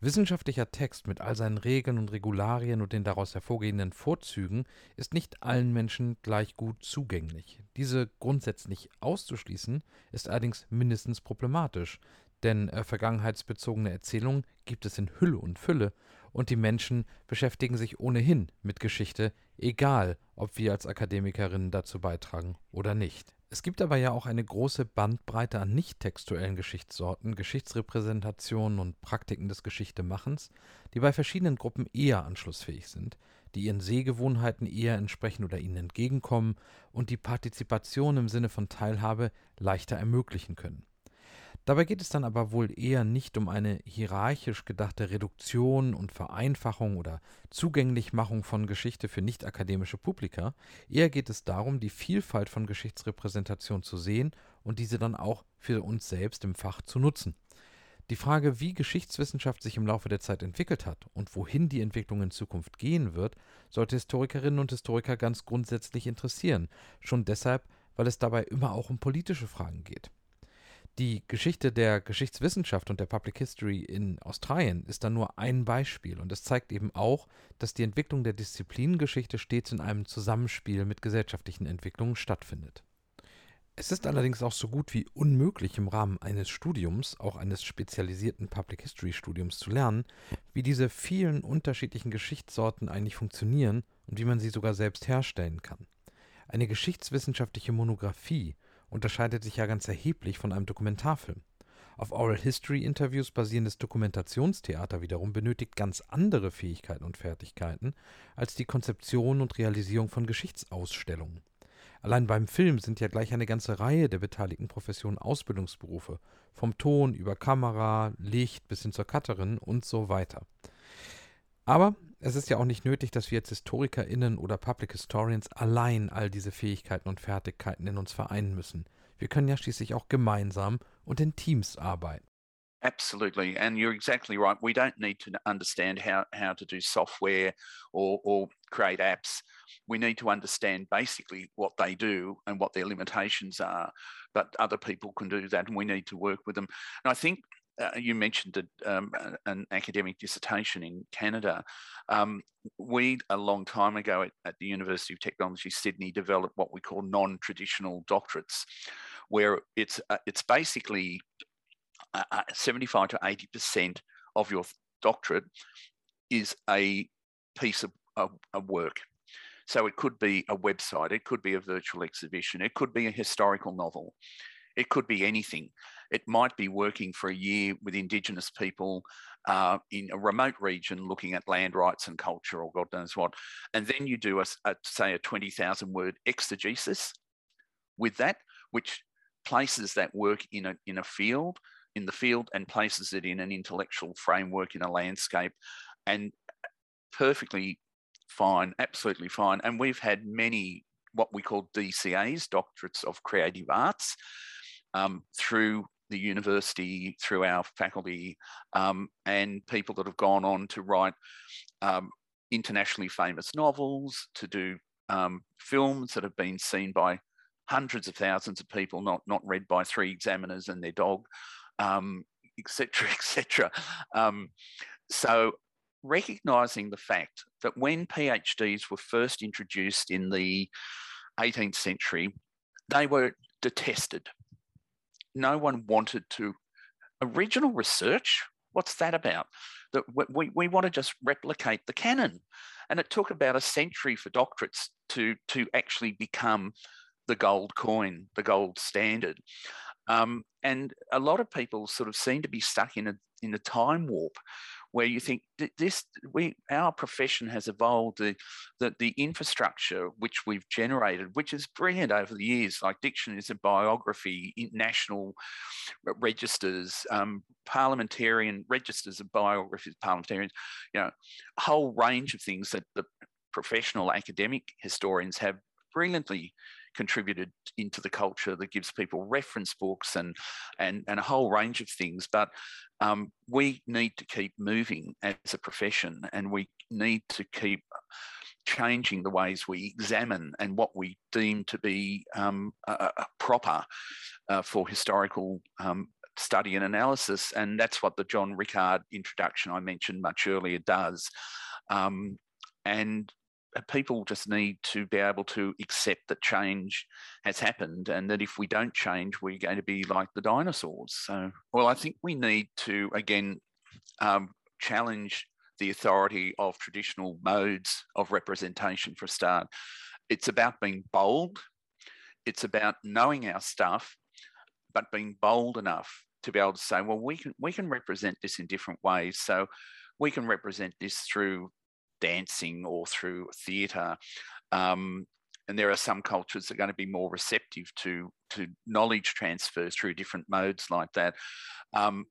Wissenschaftlicher Text mit all seinen Regeln und Regularien und den daraus hervorgehenden Vorzügen ist nicht allen Menschen gleich gut zugänglich. Diese grundsätzlich auszuschließen, ist allerdings mindestens problematisch, Denn äh, vergangenheitsbezogene Erzählungen gibt es in Hülle und Fülle und die Menschen beschäftigen sich ohnehin mit Geschichte, egal ob wir als Akademikerinnen dazu beitragen oder nicht. Es gibt aber ja auch eine große Bandbreite an nicht textuellen Geschichtssorten, Geschichtsrepräsentationen und Praktiken des Geschichtemachens, die bei verschiedenen Gruppen eher anschlussfähig sind, die ihren Sehgewohnheiten eher entsprechen oder ihnen entgegenkommen und die Partizipation im Sinne von Teilhabe leichter ermöglichen können. Dabei geht es dann aber wohl eher nicht um eine hierarchisch gedachte Reduktion und Vereinfachung oder Zugänglichmachung von Geschichte für nicht-akademische Publika, eher geht es darum, die Vielfalt von Geschichtsrepräsentation zu sehen und diese dann auch für uns selbst im Fach zu nutzen. Die Frage, wie Geschichtswissenschaft sich im Laufe der Zeit entwickelt hat und wohin die Entwicklung in Zukunft gehen wird, sollte Historikerinnen und Historiker ganz grundsätzlich interessieren, schon deshalb, weil es dabei immer auch um politische Fragen geht. Die Geschichte der Geschichtswissenschaft und der Public History in Australien ist dann nur ein Beispiel und es zeigt eben auch, dass die Entwicklung der Disziplinengeschichte stets in einem Zusammenspiel mit gesellschaftlichen Entwicklungen stattfindet. Es ist allerdings auch so gut wie unmöglich im Rahmen eines Studiums, auch eines spezialisierten Public History Studiums zu lernen, wie diese vielen unterschiedlichen Geschichtssorten eigentlich funktionieren und wie man sie sogar selbst herstellen kann. Eine geschichtswissenschaftliche Monographie unterscheidet sich ja ganz erheblich von einem Dokumentarfilm. Auf Oral History Interviews basierendes Dokumentationstheater wiederum benötigt ganz andere Fähigkeiten und Fertigkeiten als die Konzeption und Realisierung von Geschichtsausstellungen. Allein beim Film sind ja gleich eine ganze Reihe der beteiligten Professionen Ausbildungsberufe, vom Ton über Kamera, Licht bis hin zur Cutterin und so weiter. Aber es ist ja auch nicht nötig, dass wir jetzt HistorikerInnen oder Public Historians allein all diese Fähigkeiten und Fertigkeiten in uns vereinen müssen. Wir können ja schließlich auch gemeinsam und in Teams arbeiten. Absolutely, and you're exactly right. We don't need to understand how, how to do software or, or create apps. We need to understand basically what they do and what their limitations are. But other people can do that, and we need to work with them. And I think uh, you mentioned a, um, an academic dissertation in Canada. Um, we, a long time ago at, at, the University of Technology Sydney, developed what we call non-traditional doctorates, where it's uh, it's basically uh, uh 75 to 80 percent of your doctorate is a piece of, of, of work. So it could be a website, it could be a virtual exhibition, it could be a historical novel, it could be anything. It might be working for a year with Indigenous people uh, in a remote region looking at land rights and culture or God knows what. And then you do, a, a say, a 20,000 word exegesis with that, which places that work in a, in a field, in the field, and places it in an intellectual framework in a landscape. And perfectly fine, absolutely fine. And we've had many what we call DCAs, Doctorates of Creative Arts, um, through the university, through our faculty, um, and people that have gone on to write um, internationally famous novels, to do um, films that have been seen by hundreds of thousands of people, not not read by three examiners and their dog, etc., um, etc. Um, so recognizing the fact that when PhDs were first introduced in the 18th century, they were detested no one wanted to. Original research, what's that about? That we, we want to just replicate the canon. And it took about a century for doctorates to, to actually become the gold coin, the gold standard. Um, and a lot of people sort of seem to be stuck in a in a time warp where you think this we our profession has evolved the, the the infrastructure which we've generated which is brilliant over the years like dictionaries of biography national registers um, parliamentarian registers of biographies parliamentarians you know a whole range of things that the professional academic historians have brilliantly contributed into the culture that gives people reference books and and and a whole range of things. But um, we need to keep moving as a profession, and we need to keep changing the ways we examine and what we deem to be um, proper uh, for historical um, study and analysis. And that's what the John Rickard introduction I mentioned much earlier does. Um, and people just need to be able to accept that change has happened and that if we don't change, we're going to be like the dinosaurs. So, well, I think we need to, again, um, challenge the authority of traditional modes of representation for a start. It's about being bold, it's about knowing our stuff, but being bold enough to be able to say, well, we can we can represent this in different ways. So we can represent this through dancing or through theatre. Um, and there are some cultures that are going to be more receptive to, to knowledge transfers through different modes like that. Um,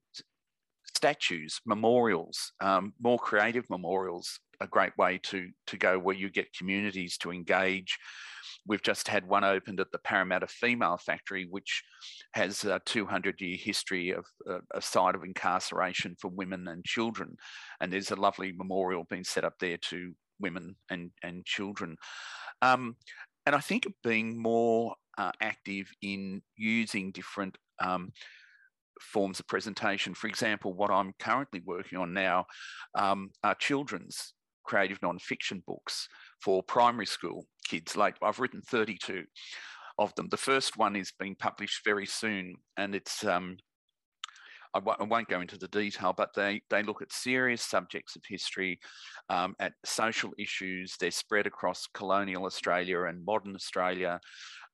statues, memorials, um, more creative memorials, a great way to, to go where you get communities to engage We've just had one opened at the Parramatta Female Factory, which has a 200 year history of uh, a site of incarceration for women and children. And there's a lovely memorial being set up there to women and, and children. Um, and I think of being more uh, active in using different um, forms of presentation. For example, what I'm currently working on now um, are children's creative non-fiction books for primary school kids. Like I've written 32 of them. The first one is being published very soon, and it's um, I w- I won't go into the detail, but they they look at serious subjects of history, um, at social issues. They're spread across colonial Australia and modern Australia.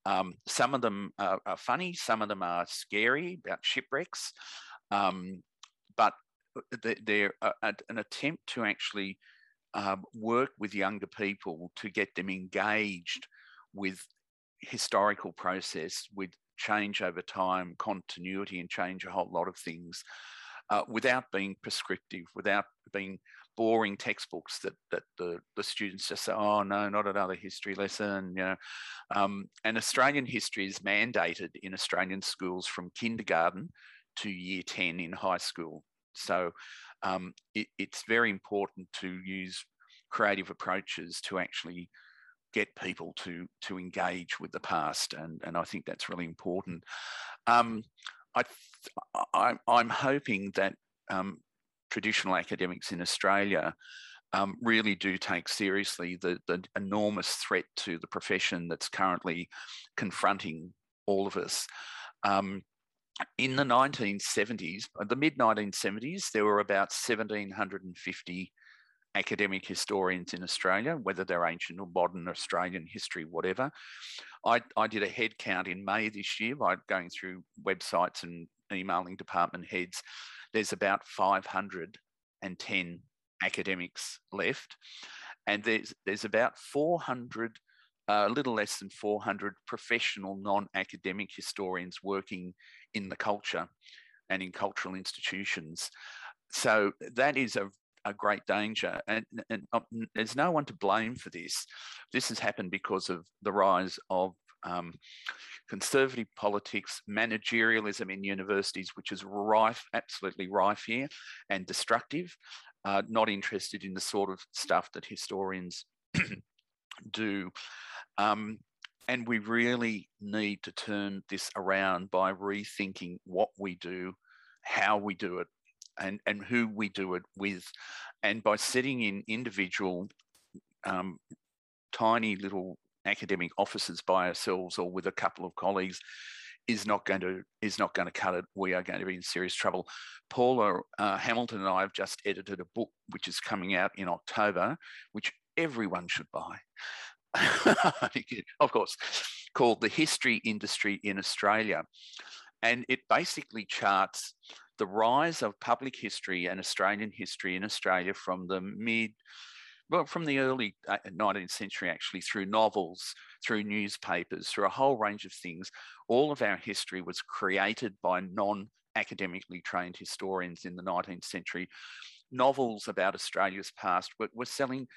Um, some of them are, are, funny, some of them are scary about shipwrecks, um, but they're, an attempt to actually um, work with younger people to get them engaged with historical process, with change over time, continuity, and change a whole lot of things. Uh, without being prescriptive, without being boring textbooks that that the, the students just say, oh no, not another history lesson, you know. Um, and Australian history is mandated in Australian schools from kindergarten to year 10 in high school. So um, it, it's very important to use creative approaches to actually get people to to engage with the past, and and I think that's really important. Um, I, I I'm hoping that um, traditional academics in Australia. Um, really do take seriously the, the enormous threat to the profession that's currently confronting all of us. Um, in the 1970s, uh, the mid 1970s, there were about 1,750 academic historians in Australia, whether they're ancient or modern Australian history, whatever. I, I did a head count in May this year by going through websites and emailing department heads. There's about 510 academics left, and there's there's about 400 a little less than 400 professional non-academic historians working in the culture and in cultural institutions. So that is a a great danger. And, and uh, there's no one to blame for this. This has happened because of the rise of um, conservative politics, managerialism in universities, which is rife, absolutely rife here, and destructive. Uh, not interested in the sort of stuff that historians do. Um, and we really need to turn this around by rethinking what we do, how we do it, and, and who we do it with. And by sitting in individual, um, tiny little academic offices by ourselves or with a couple of colleagues is not going to is not going to cut it. We are going to be in serious trouble. Paula uh, Hamilton and I have just edited a book which is coming out in October, which everyone should buy. of course, called The History Industry in Australia. And it basically charts the rise of public history and Australian history in Australia from the mid, well, from the early 19th uh, century, actually, through novels, through newspapers, through a whole range of things. All of our history was created by non academically trained historians in the 19th century. Novels about Australia's past were, were selling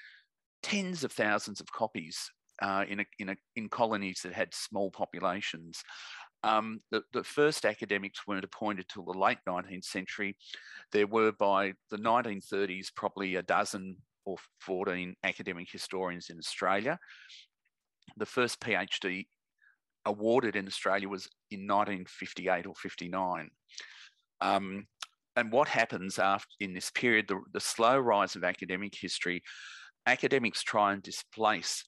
tens of thousands of copies uh, in, a, in, a, in colonies that had small populations. Um, the, the, first academics weren't appointed till the late 19th century. There were by the 1930s probably a dozen or 14 academic historians in Australia. The first PhD awarded in Australia was in 1958 or 59. Um, and what happens after in this period, the, the slow rise of academic history, academics try and displace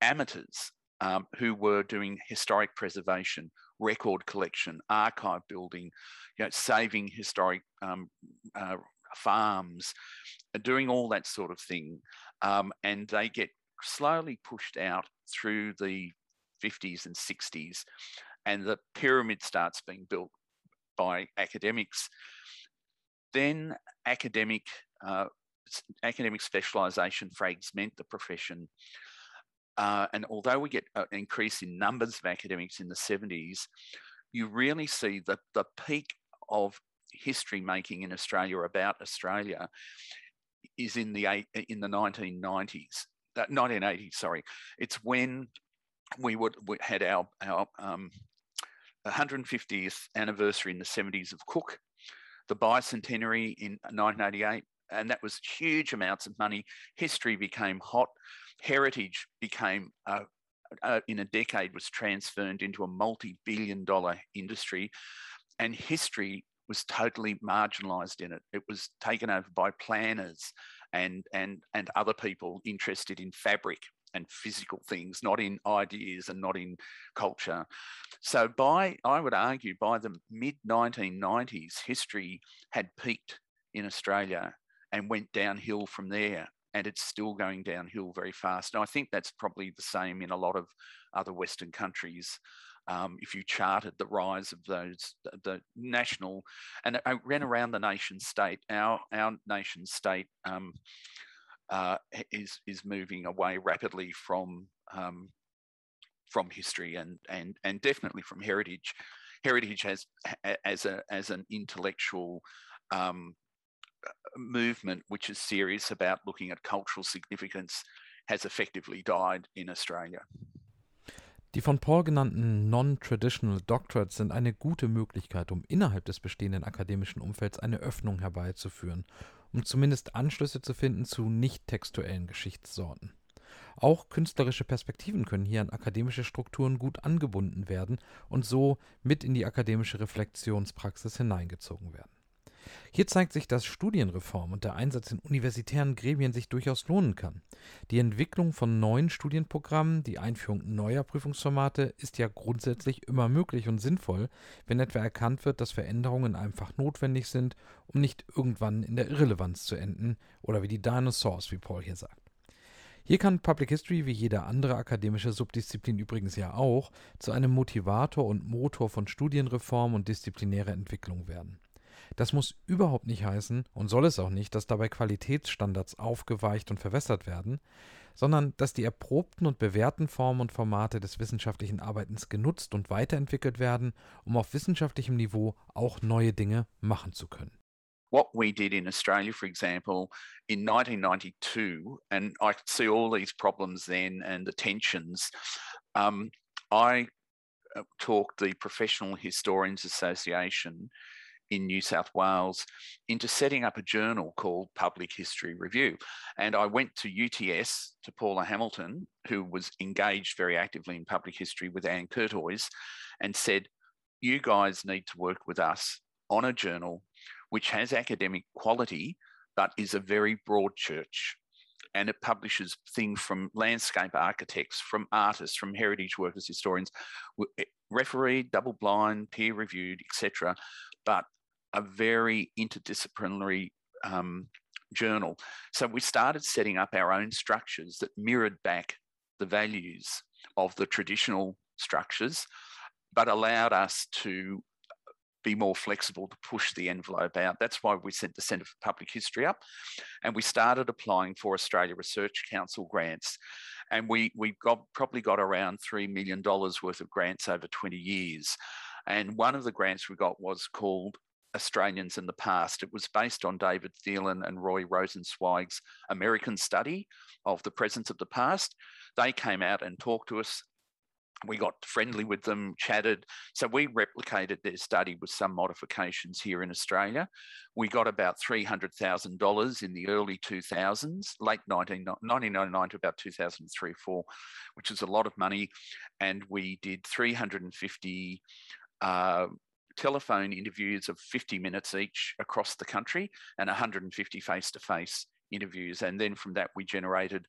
amateurs um, who were doing historic preservation, record collection, archive building, you know, saving historic um, uh, farms, doing all that sort of thing. Um, and they get slowly pushed out through the 50s and 60s, and the pyramid starts being built by academics. Then academic uh, academic specialisation fragment the profession. Uh, and although we get an increase in numbers of academics in the 70s, you really see that the peak of history making in Australia about Australia is in the eight, in the 1990s, uh, 1980s. Sorry, it's when we would we had our our um, 150th anniversary in the 70s of Cook, the bicentenary in 1988, and that was huge amounts of money. History became hot. Heritage became, uh, uh, in a decade, was transferred into a multi billion dollar industry. And history was totally marginalized in it. It was taken over by planners and, and, and other people interested in fabric and physical things, not in ideas and not in culture. So by, I would argue, by the mid 1990s, history had peaked in Australia and went downhill from there. And it's still going downhill very fast. And I think that's probably the same in a lot of other Western countries. Um, if you charted the rise of those, the, national, and I ran around the nation state, our, our nation state um, uh, is, is moving away rapidly from, um, from history and, and, and definitely from heritage. Heritage has, as, a, as an intellectual um, movement which is serious about looking at cultural significance has effectively died in Australia. Die von Paul genannten Non-Traditional Doctorates sind eine gute Möglichkeit, um innerhalb des bestehenden akademischen Umfelds eine Öffnung herbeizuführen, um zumindest Anschlüsse zu finden zu nicht textuellen Geschichtssorten. Auch künstlerische Perspektiven können hier an akademische Strukturen gut angebunden werden und so mit in die akademische Reflexionspraxis hineingezogen werden. Hier zeigt sich, dass Studienreform und der Einsatz in universitären Gremien sich durchaus lohnen kann. Die Entwicklung von neuen Studienprogrammen, die Einführung neuer Prüfungsformate ist ja grundsätzlich immer möglich und sinnvoll, wenn etwa erkannt wird, dass Veränderungen einfach notwendig sind, um nicht irgendwann in der Irrelevanz zu enden oder wie die Dinosaurs, wie Paul hier sagt. Hier kann Public History wie jede andere akademische Subdisziplin übrigens ja auch zu einem Motivator und Motor von Studienreform und disziplinärer Entwicklung werden. Das muss überhaupt nicht heißen und soll es auch nicht, dass dabei Qualitätsstandards aufgeweicht und verwässert werden, sondern dass die erprobten und bewährten Formen und Formate des wissenschaftlichen Arbeitens genutzt und weiterentwickelt werden, um auf wissenschaftlichem Niveau auch neue Dinge machen zu können. what we did in Australia, for example, in 1992, and I could see all these problems then and the tensions. Um, I uh, talked the Professional Historians Association in New South Wales into setting up a journal called Public History Review. And I went to UTS to Paula Hamilton, who was engaged very actively in public history with Ann Curthoys, and said, You guys need to work with us on a journal which has academic quality, but is a very broad church. And it publishes things from landscape architects, from artists, from heritage workers, historians, eh, refereed, double blind, peer reviewed, etc but a very interdisciplinary um, journal. So we started setting up our own structures that mirrored back the values of the traditional structures, but allowed us to be more flexible to push the envelope out. That's why we sent the Centre for Public History up and we started applying for Australia Research Council grants. And we, we got probably got around $3 million worth of grants over 20 years. And one of the grants we got was called Australians in the Past. It was based on David Thelen and Roy Rosenzweig's American study of the presence of the past. They came out and talked to us. We got friendly with them, chatted. So we replicated their study with some modifications here in Australia. We got about $300,000 in the early 2000s, late 1999 to about 2003 4, which is a lot of money. And we did 350 uh, telephone interviews of 50 minutes each across the country and 150 face to face interviews. And then from that, we generated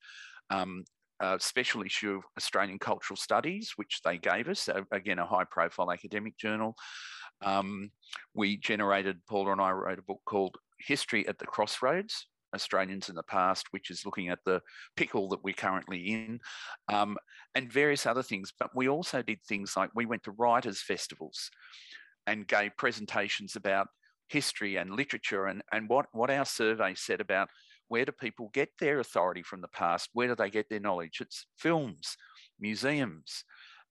um, a special issue of Australian Cultural Studies, which they gave us, again, a high profile academic journal. Um, we generated, Paula and I wrote a book called History at the Crossroads, Australians in the past, which is looking at the pickle that we're currently in, um, and various other things. But we also did things like we went to writers' festivals and gave presentations about history and literature and, and what, what our survey said about where do people get their authority from the past? Where do they get their knowledge? It's films, museums.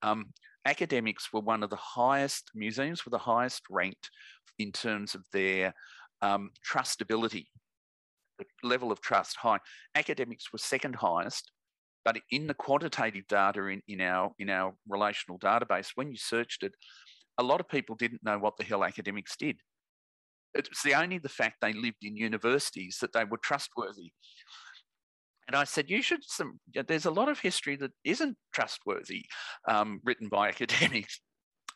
Um, academics were one of the highest, museums were the highest ranked in terms of their um, trustability, the level of trust high. Academics were second highest, but in the quantitative data in, in, our, in our relational database, when you searched it, a lot of people didn't know what the hell academics did. It was the only the fact they lived in universities that they were trustworthy. And I said, you should. Some, there's a lot of history that isn't trustworthy, um, written by academics,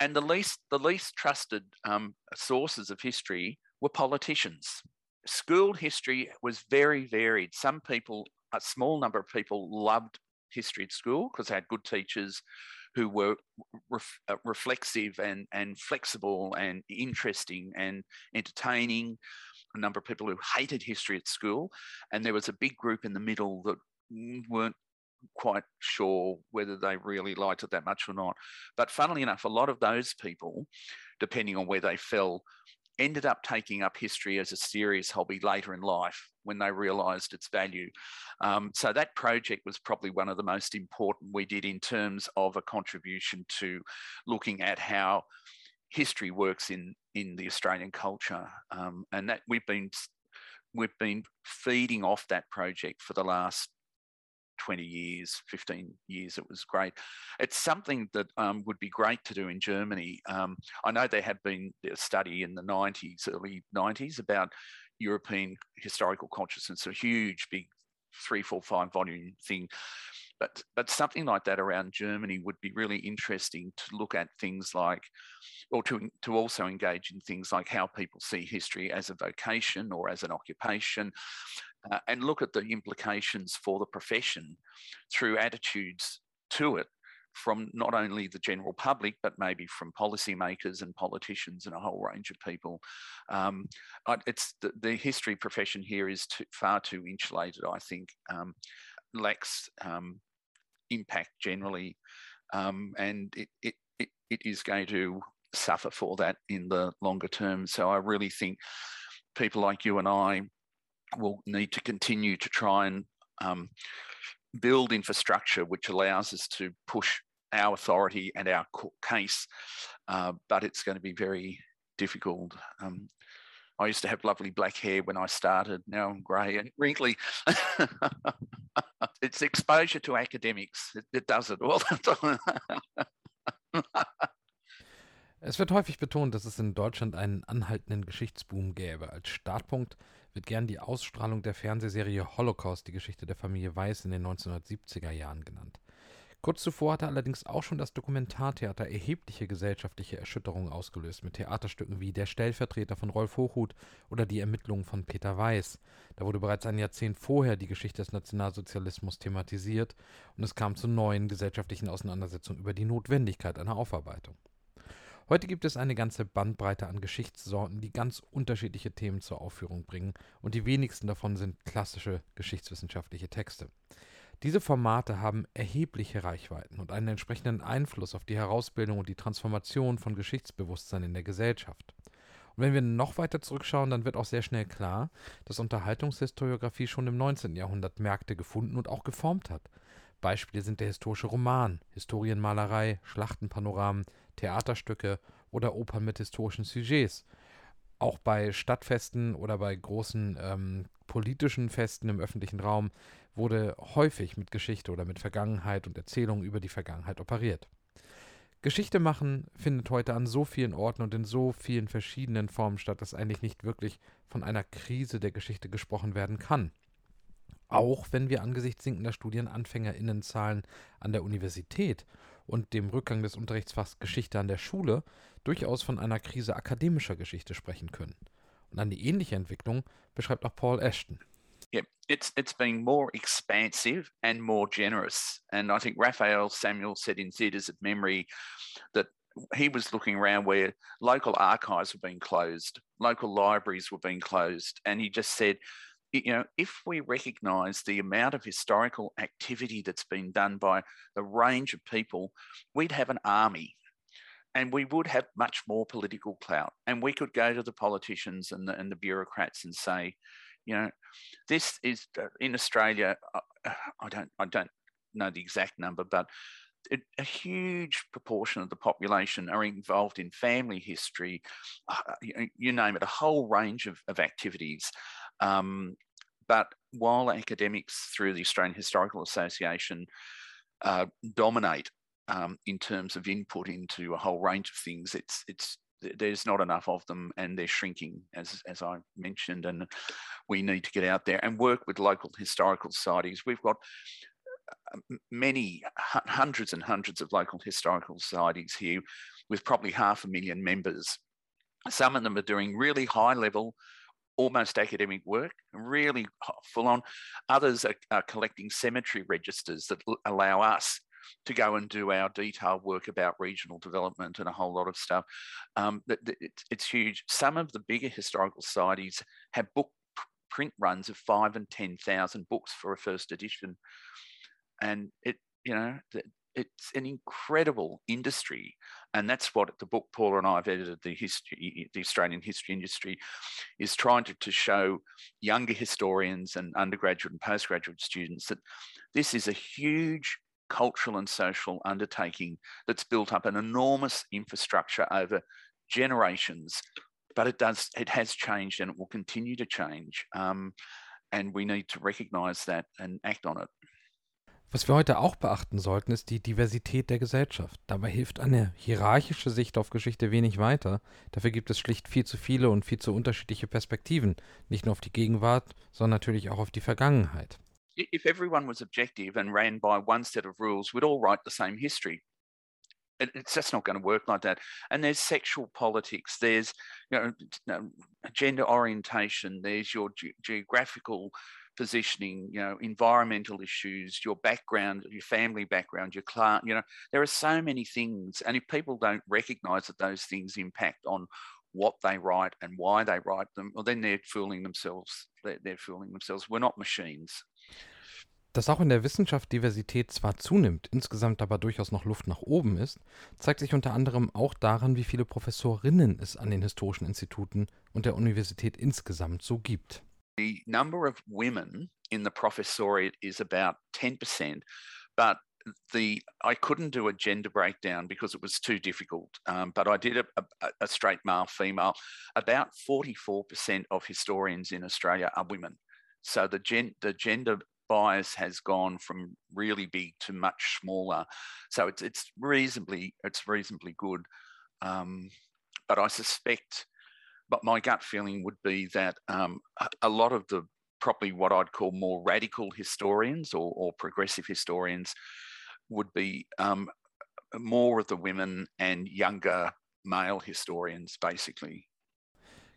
and the least the least trusted um, sources of history were politicians. School history was very varied. Some people, a small number of people, loved history at school because they had good teachers who were ref, uh, reflexive and, and flexible and interesting and entertaining. A number of people who hated history at school. And there was a big group in the middle that weren't quite sure whether they really liked it that much or not. But funnily enough, a lot of those people, depending on where they fell, ended up taking up history as a serious hobby later in life when they realised its value. Um, so that project was probably one of the most important we did in terms of a contribution to looking at how history works in in the Australian culture, um, and that we've been we've been feeding off that project for the last 20 years, 15 years. It was great. It's something that um, would be great to do in Germany. Um, I know there had been a study in the 90s, early 90s, about European historical consciousness, a huge, big three, four, five volume thing. But, but something like that around Germany would be really interesting to look at things like, or to, to also engage in things like how people see history as a vocation or as an occupation, uh, and look at the implications for the profession through attitudes to it from not only the general public, but maybe from policymakers and politicians and a whole range of people. Um, it's the, the, history profession here is too, far too insulated, I think, um, lacks um, impact generally, um, and it, it, it, it is going to suffer for that in the longer term. So I really think people like you and I will need to continue to try and um, build infrastructure which allows us to push our authority and our case, uh, but it's going to be very difficult. Um, I used to have lovely black hair when I started. Now I'm grey and wrinkly. it's exposure to academics. It, it does it all. Es wird häufig betont, dass es in Deutschland einen anhaltenden Geschichtsboom gäbe. Als Startpunkt wird gern die Ausstrahlung der Fernsehserie Holocaust, die Geschichte der Familie Weiß in den 1970er Jahren genannt. Kurz zuvor hatte allerdings auch schon das Dokumentartheater erhebliche gesellschaftliche Erschütterungen ausgelöst, mit Theaterstücken wie Der Stellvertreter von Rolf Hochhuth oder Die Ermittlungen von Peter Weiß. Da wurde bereits ein Jahrzehnt vorher die Geschichte des Nationalsozialismus thematisiert und es kam zu neuen gesellschaftlichen Auseinandersetzungen über die Notwendigkeit einer Aufarbeitung. Heute gibt es eine ganze Bandbreite an Geschichtssorten, die ganz unterschiedliche Themen zur Aufführung bringen, und die wenigsten davon sind klassische geschichtswissenschaftliche Texte. Diese Formate haben erhebliche Reichweiten und einen entsprechenden Einfluss auf die Herausbildung und die Transformation von Geschichtsbewusstsein in der Gesellschaft. Und wenn wir noch weiter zurückschauen, dann wird auch sehr schnell klar, dass Unterhaltungshistoriografie schon im 19. Jahrhundert Märkte gefunden und auch geformt hat. Beispiele sind der historische Roman, Historienmalerei, Schlachtenpanoramen, Theaterstücke oder Opern mit historischen Sujets. Auch bei Stadtfesten oder bei großen ähm, politischen Festen im öffentlichen Raum wurde häufig mit Geschichte oder mit Vergangenheit und Erzählungen über die Vergangenheit operiert. Geschichte machen findet heute an so vielen Orten und in so vielen verschiedenen Formen statt, dass eigentlich nicht wirklich von einer Krise der Geschichte gesprochen werden kann. Auch wenn wir angesichts sinkender Studienanfängerinnenzahlen an der Universität und dem Rückgang des Unterrichtsfachs Geschichte an der Schule durchaus von einer Krise akademischer Geschichte sprechen können. Und eine ähnliche Entwicklung beschreibt auch Paul Ashton. Yeah, it's it's been more expansive and more generous. And I think Raphael Samuel said in Theatres of Memory that he was looking around where local archives were being closed, local libraries were being closed, and he just said, you know, if we recognise the amount of historical activity that's been done by the range of people, we'd have an army and we would have much more political clout. And we could go to the politicians and the, and the bureaucrats and say, you know, this is uh, in Australia. Uh, I don't, I don't know the exact number, but a huge proportion of the population are involved in family history, uh, you, name it, a whole range of, of activities. Um, but while academics through the Australian Historical Association uh, dominate um, in terms of input into a whole range of things, it's it's there's not enough of them and they're shrinking as as I mentioned and we need to get out there and work with local historical societies. We've got uh, many hundreds and hundreds of local historical societies here with probably half a million members. Some of them are doing really high level almost academic work really full on others are, are collecting cemetery registers that allow us to go and do our detailed work about regional development and a whole lot of stuff. Um, it's huge. Some of the bigger historical societies have book print runs of five and 10,000 books for a first edition. And it, you know, it's an incredible industry. And that's what the book Paula and I have edited, the history, the Australian history industry, is trying to, to show younger historians and undergraduate and postgraduate students that this is a huge cultural and social undertaking that's built up an enormous infrastructure over generations, but it does it has changed and it will continue to change. Um, and we need to recognize that and act on it. Was wir heute auch beachten sollten, ist die Diversität der Gesellschaft. Dabei hilft eine hierarchische Sicht auf Geschichte wenig weiter. Dafür gibt es schlicht viel zu viele und viel zu unterschiedliche Perspektiven, nicht nur auf die Gegenwart, sondern natürlich auch auf die Vergangenheit. if everyone was objective and ran by one set of rules, we'd all write the same history. It, it's just not going to work like that. And there's sexual politics. There's you know gender orientation. There's your ge- geographical positioning. You know environmental issues. Your background, your family background, your class. You know there are so many things. And if people don't recognise that those things impact on what they write and why they write them, well, then they're fooling themselves. They're, they're fooling themselves. We're not machines. Dass auch in der Wissenschaft Diversität zwar zunimmt, insgesamt aber durchaus noch Luft nach oben ist, zeigt sich unter anderem auch daran, wie viele Professorinnen es an den historischen Instituten und der Universität insgesamt so gibt. The number of women in the professoriate is about 10%, but the I couldn't do a gender breakdown because it was too difficult. Um, but I did a, a, a, straight male female. About 44% of historians in Australia are women. So the gen, the gender bias has gone from really big to much smaller. So it's it's reasonably it's reasonably good. Um, but I suspect, but my gut feeling would be that um, a, lot of the probably what I'd call more radical historians or, or progressive historians would be um, more of the women and younger male historians, basically.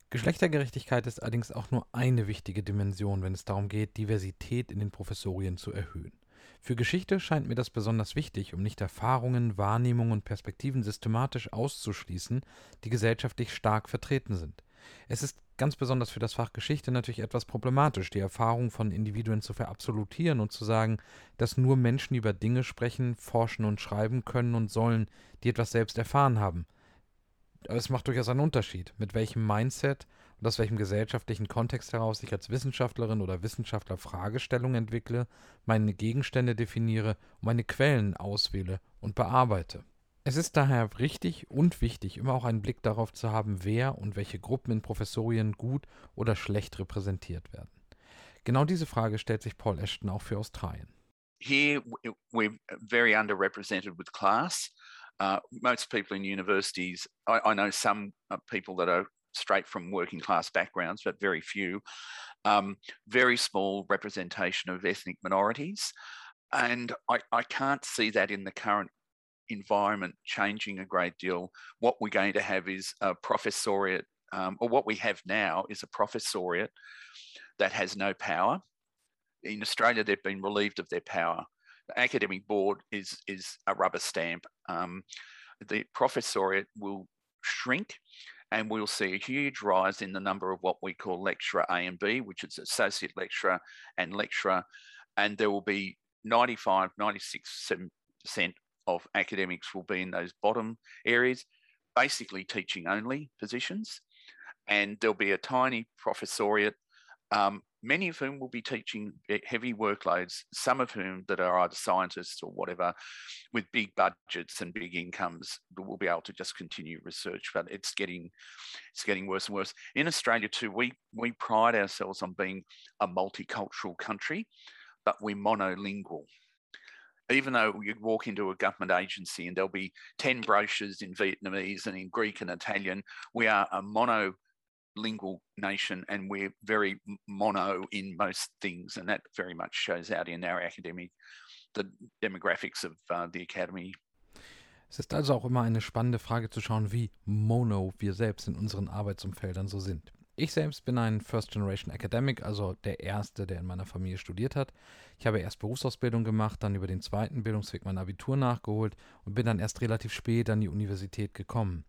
Geschlechtergerechtigkeit ist allerdings auch nur eine wichtige Dimension, wenn es darum geht, Diversität in den Professorien zu erhöhen. Für Geschichte scheint mir das besonders wichtig, um nicht Erfahrungen, Wahrnehmungen und Perspektiven systematisch auszuschließen, die gesellschaftlich stark vertreten sind. Es ist ganz besonders für das Fach Geschichte natürlich etwas problematisch, die Erfahrung von Individuen zu verabsolutieren und zu sagen, dass nur Menschen über Dinge sprechen, forschen und schreiben können und sollen, die etwas selbst erfahren haben – aber es macht durchaus einen Unterschied, mit welchem Mindset und aus welchem gesellschaftlichen Kontext heraus ich als Wissenschaftlerin oder Wissenschaftler Fragestellungen entwickle, meine Gegenstände definiere und meine Quellen auswähle und bearbeite. Es ist daher richtig und wichtig, immer auch einen Blick darauf zu haben, wer und welche Gruppen in Professorien gut oder schlecht repräsentiert werden. Genau diese Frage stellt sich Paul Ashton auch für Australien. Here we're very underrepresented with class. Uh, most people in universities, I, I know some uh, people that are straight from working class backgrounds, but very few. Um, very small representation of ethnic minorities. And I, I can't see that in the current environment changing a great deal. What we're going to have is a professoriate, um, or what we have now is a professoriate that has no power. in Australia, they've been relieved of their power. The academic board is, is a rubber stamp. Um, the professoriate will shrink and we'll see a huge rise in the number of what we call lecturer A and B, which is associate lecturer and lecturer. And there will be 95, 96, 7% of academics will be in those bottom areas, basically teaching only positions. And there'll be a tiny professoriate um, many of whom will be teaching heavy workloads, some of whom that are either scientists or whatever, with big budgets and big incomes, will be able to just continue research. But it's getting it's getting worse and worse. In Australia too, we we pride ourselves on being a multicultural country, but we're monolingual. Even though you walk into a government agency and there'll be 10 brochures in Vietnamese and in Greek and Italian, we are a mono lingual nation and we're very mono in most things and that very much shows out in our academic the demographics of uh, the academy Es ist also auch immer eine spannende Frage zu schauen, wie mono wir selbst in unseren Arbeitsumfeldern so sind. Ich selbst bin ein First Generation Academic, also der erste, der in meiner Familie studiert hat. Ich habe erst Berufsausbildung gemacht, dann über den zweiten Bildungsweg mein Abitur nachgeholt und bin dann erst relativ spät an die Universität gekommen.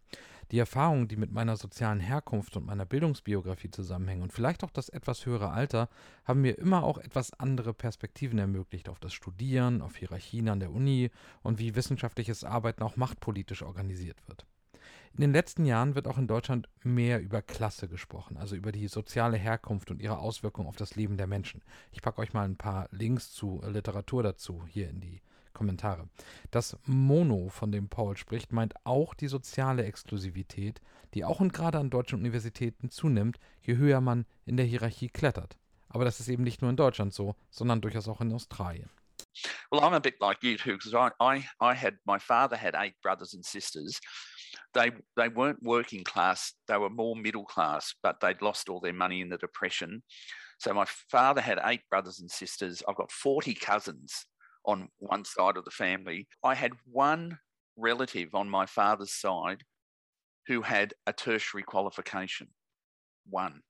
Die Erfahrungen, die mit meiner sozialen Herkunft und meiner Bildungsbiografie zusammenhängen und vielleicht auch das etwas höhere Alter, haben mir immer auch etwas andere Perspektiven ermöglicht auf das Studieren, auf Hierarchien an der Uni und wie wissenschaftliches Arbeiten auch machtpolitisch organisiert wird. In den letzten Jahren wird auch in Deutschland mehr über Klasse gesprochen, also über die soziale Herkunft und ihre Auswirkungen auf das Leben der Menschen. Ich packe euch mal ein paar Links zu Literatur dazu hier in die Kommentare. Das Mono, von dem Paul spricht, meint auch die soziale Exklusivität, die auch und gerade an deutschen Universitäten zunimmt, je höher man in der Hierarchie klettert. Aber das ist eben nicht nur in Deutschland so, sondern durchaus auch in Australien. Well, I'm a bit like you too, because I, I, I had my father had eight brothers and sisters. They they weren't working class; they were more middle class, but they'd lost all their money in the depression. So my father had eight brothers and sisters. I've got forty cousins, on one side of the family. I had one relative on my father's side who had a tertiary qualification. One.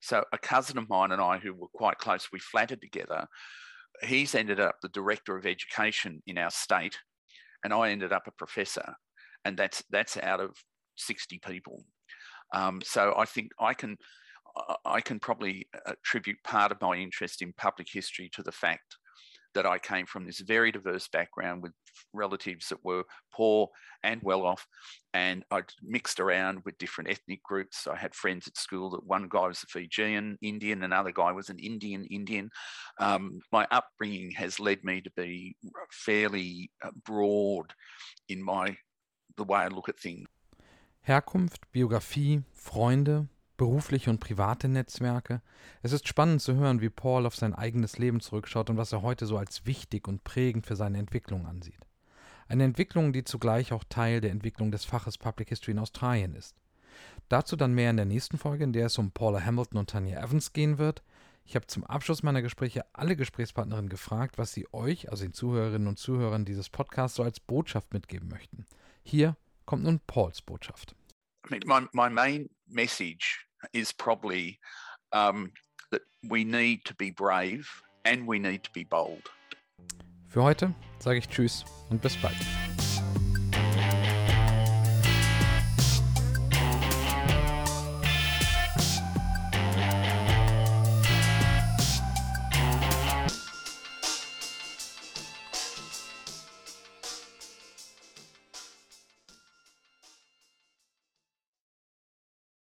So a cousin of mine and I, who were quite close, we flattered together. He's ended up the director of education in our state, and I ended up a professor, and that's that's out of sixty people. Um, so I think I can I can probably attribute part of my interest in public history to the fact that I came from this very diverse background with relatives that were poor and well off. And I mixed around with different ethnic groups. I had friends at school that one guy was a Fijian Indian, another guy was an Indian Indian. Um, my upbringing has led me to be fairly uh, broad in my the way I look at things. Herkunft, Biografie, Freunde, berufliche und private Netzwerke. Es ist spannend zu hören, wie Paul auf sein eigenes Leben zurückschaut und was er heute so als wichtig und prägend für seine Entwicklung ansieht. Eine Entwicklung, die zugleich auch Teil der Entwicklung des Faches Public History in Australien ist. Dazu dann mehr in der nächsten Folge, in der es um Paula Hamilton und Tanya Evans gehen wird. Ich habe zum Abschluss meiner Gespräche alle Gesprächspartnerinnen gefragt, was sie euch, also den Zuhörerinnen und Zuhörern dieses Podcasts, so als Botschaft mitgeben möchten. Hier kommt nun Pauls Botschaft. My, my main message is probably um, that we need to be brave and we need to be bold. Für heute sage ich Tschüss und bis bald.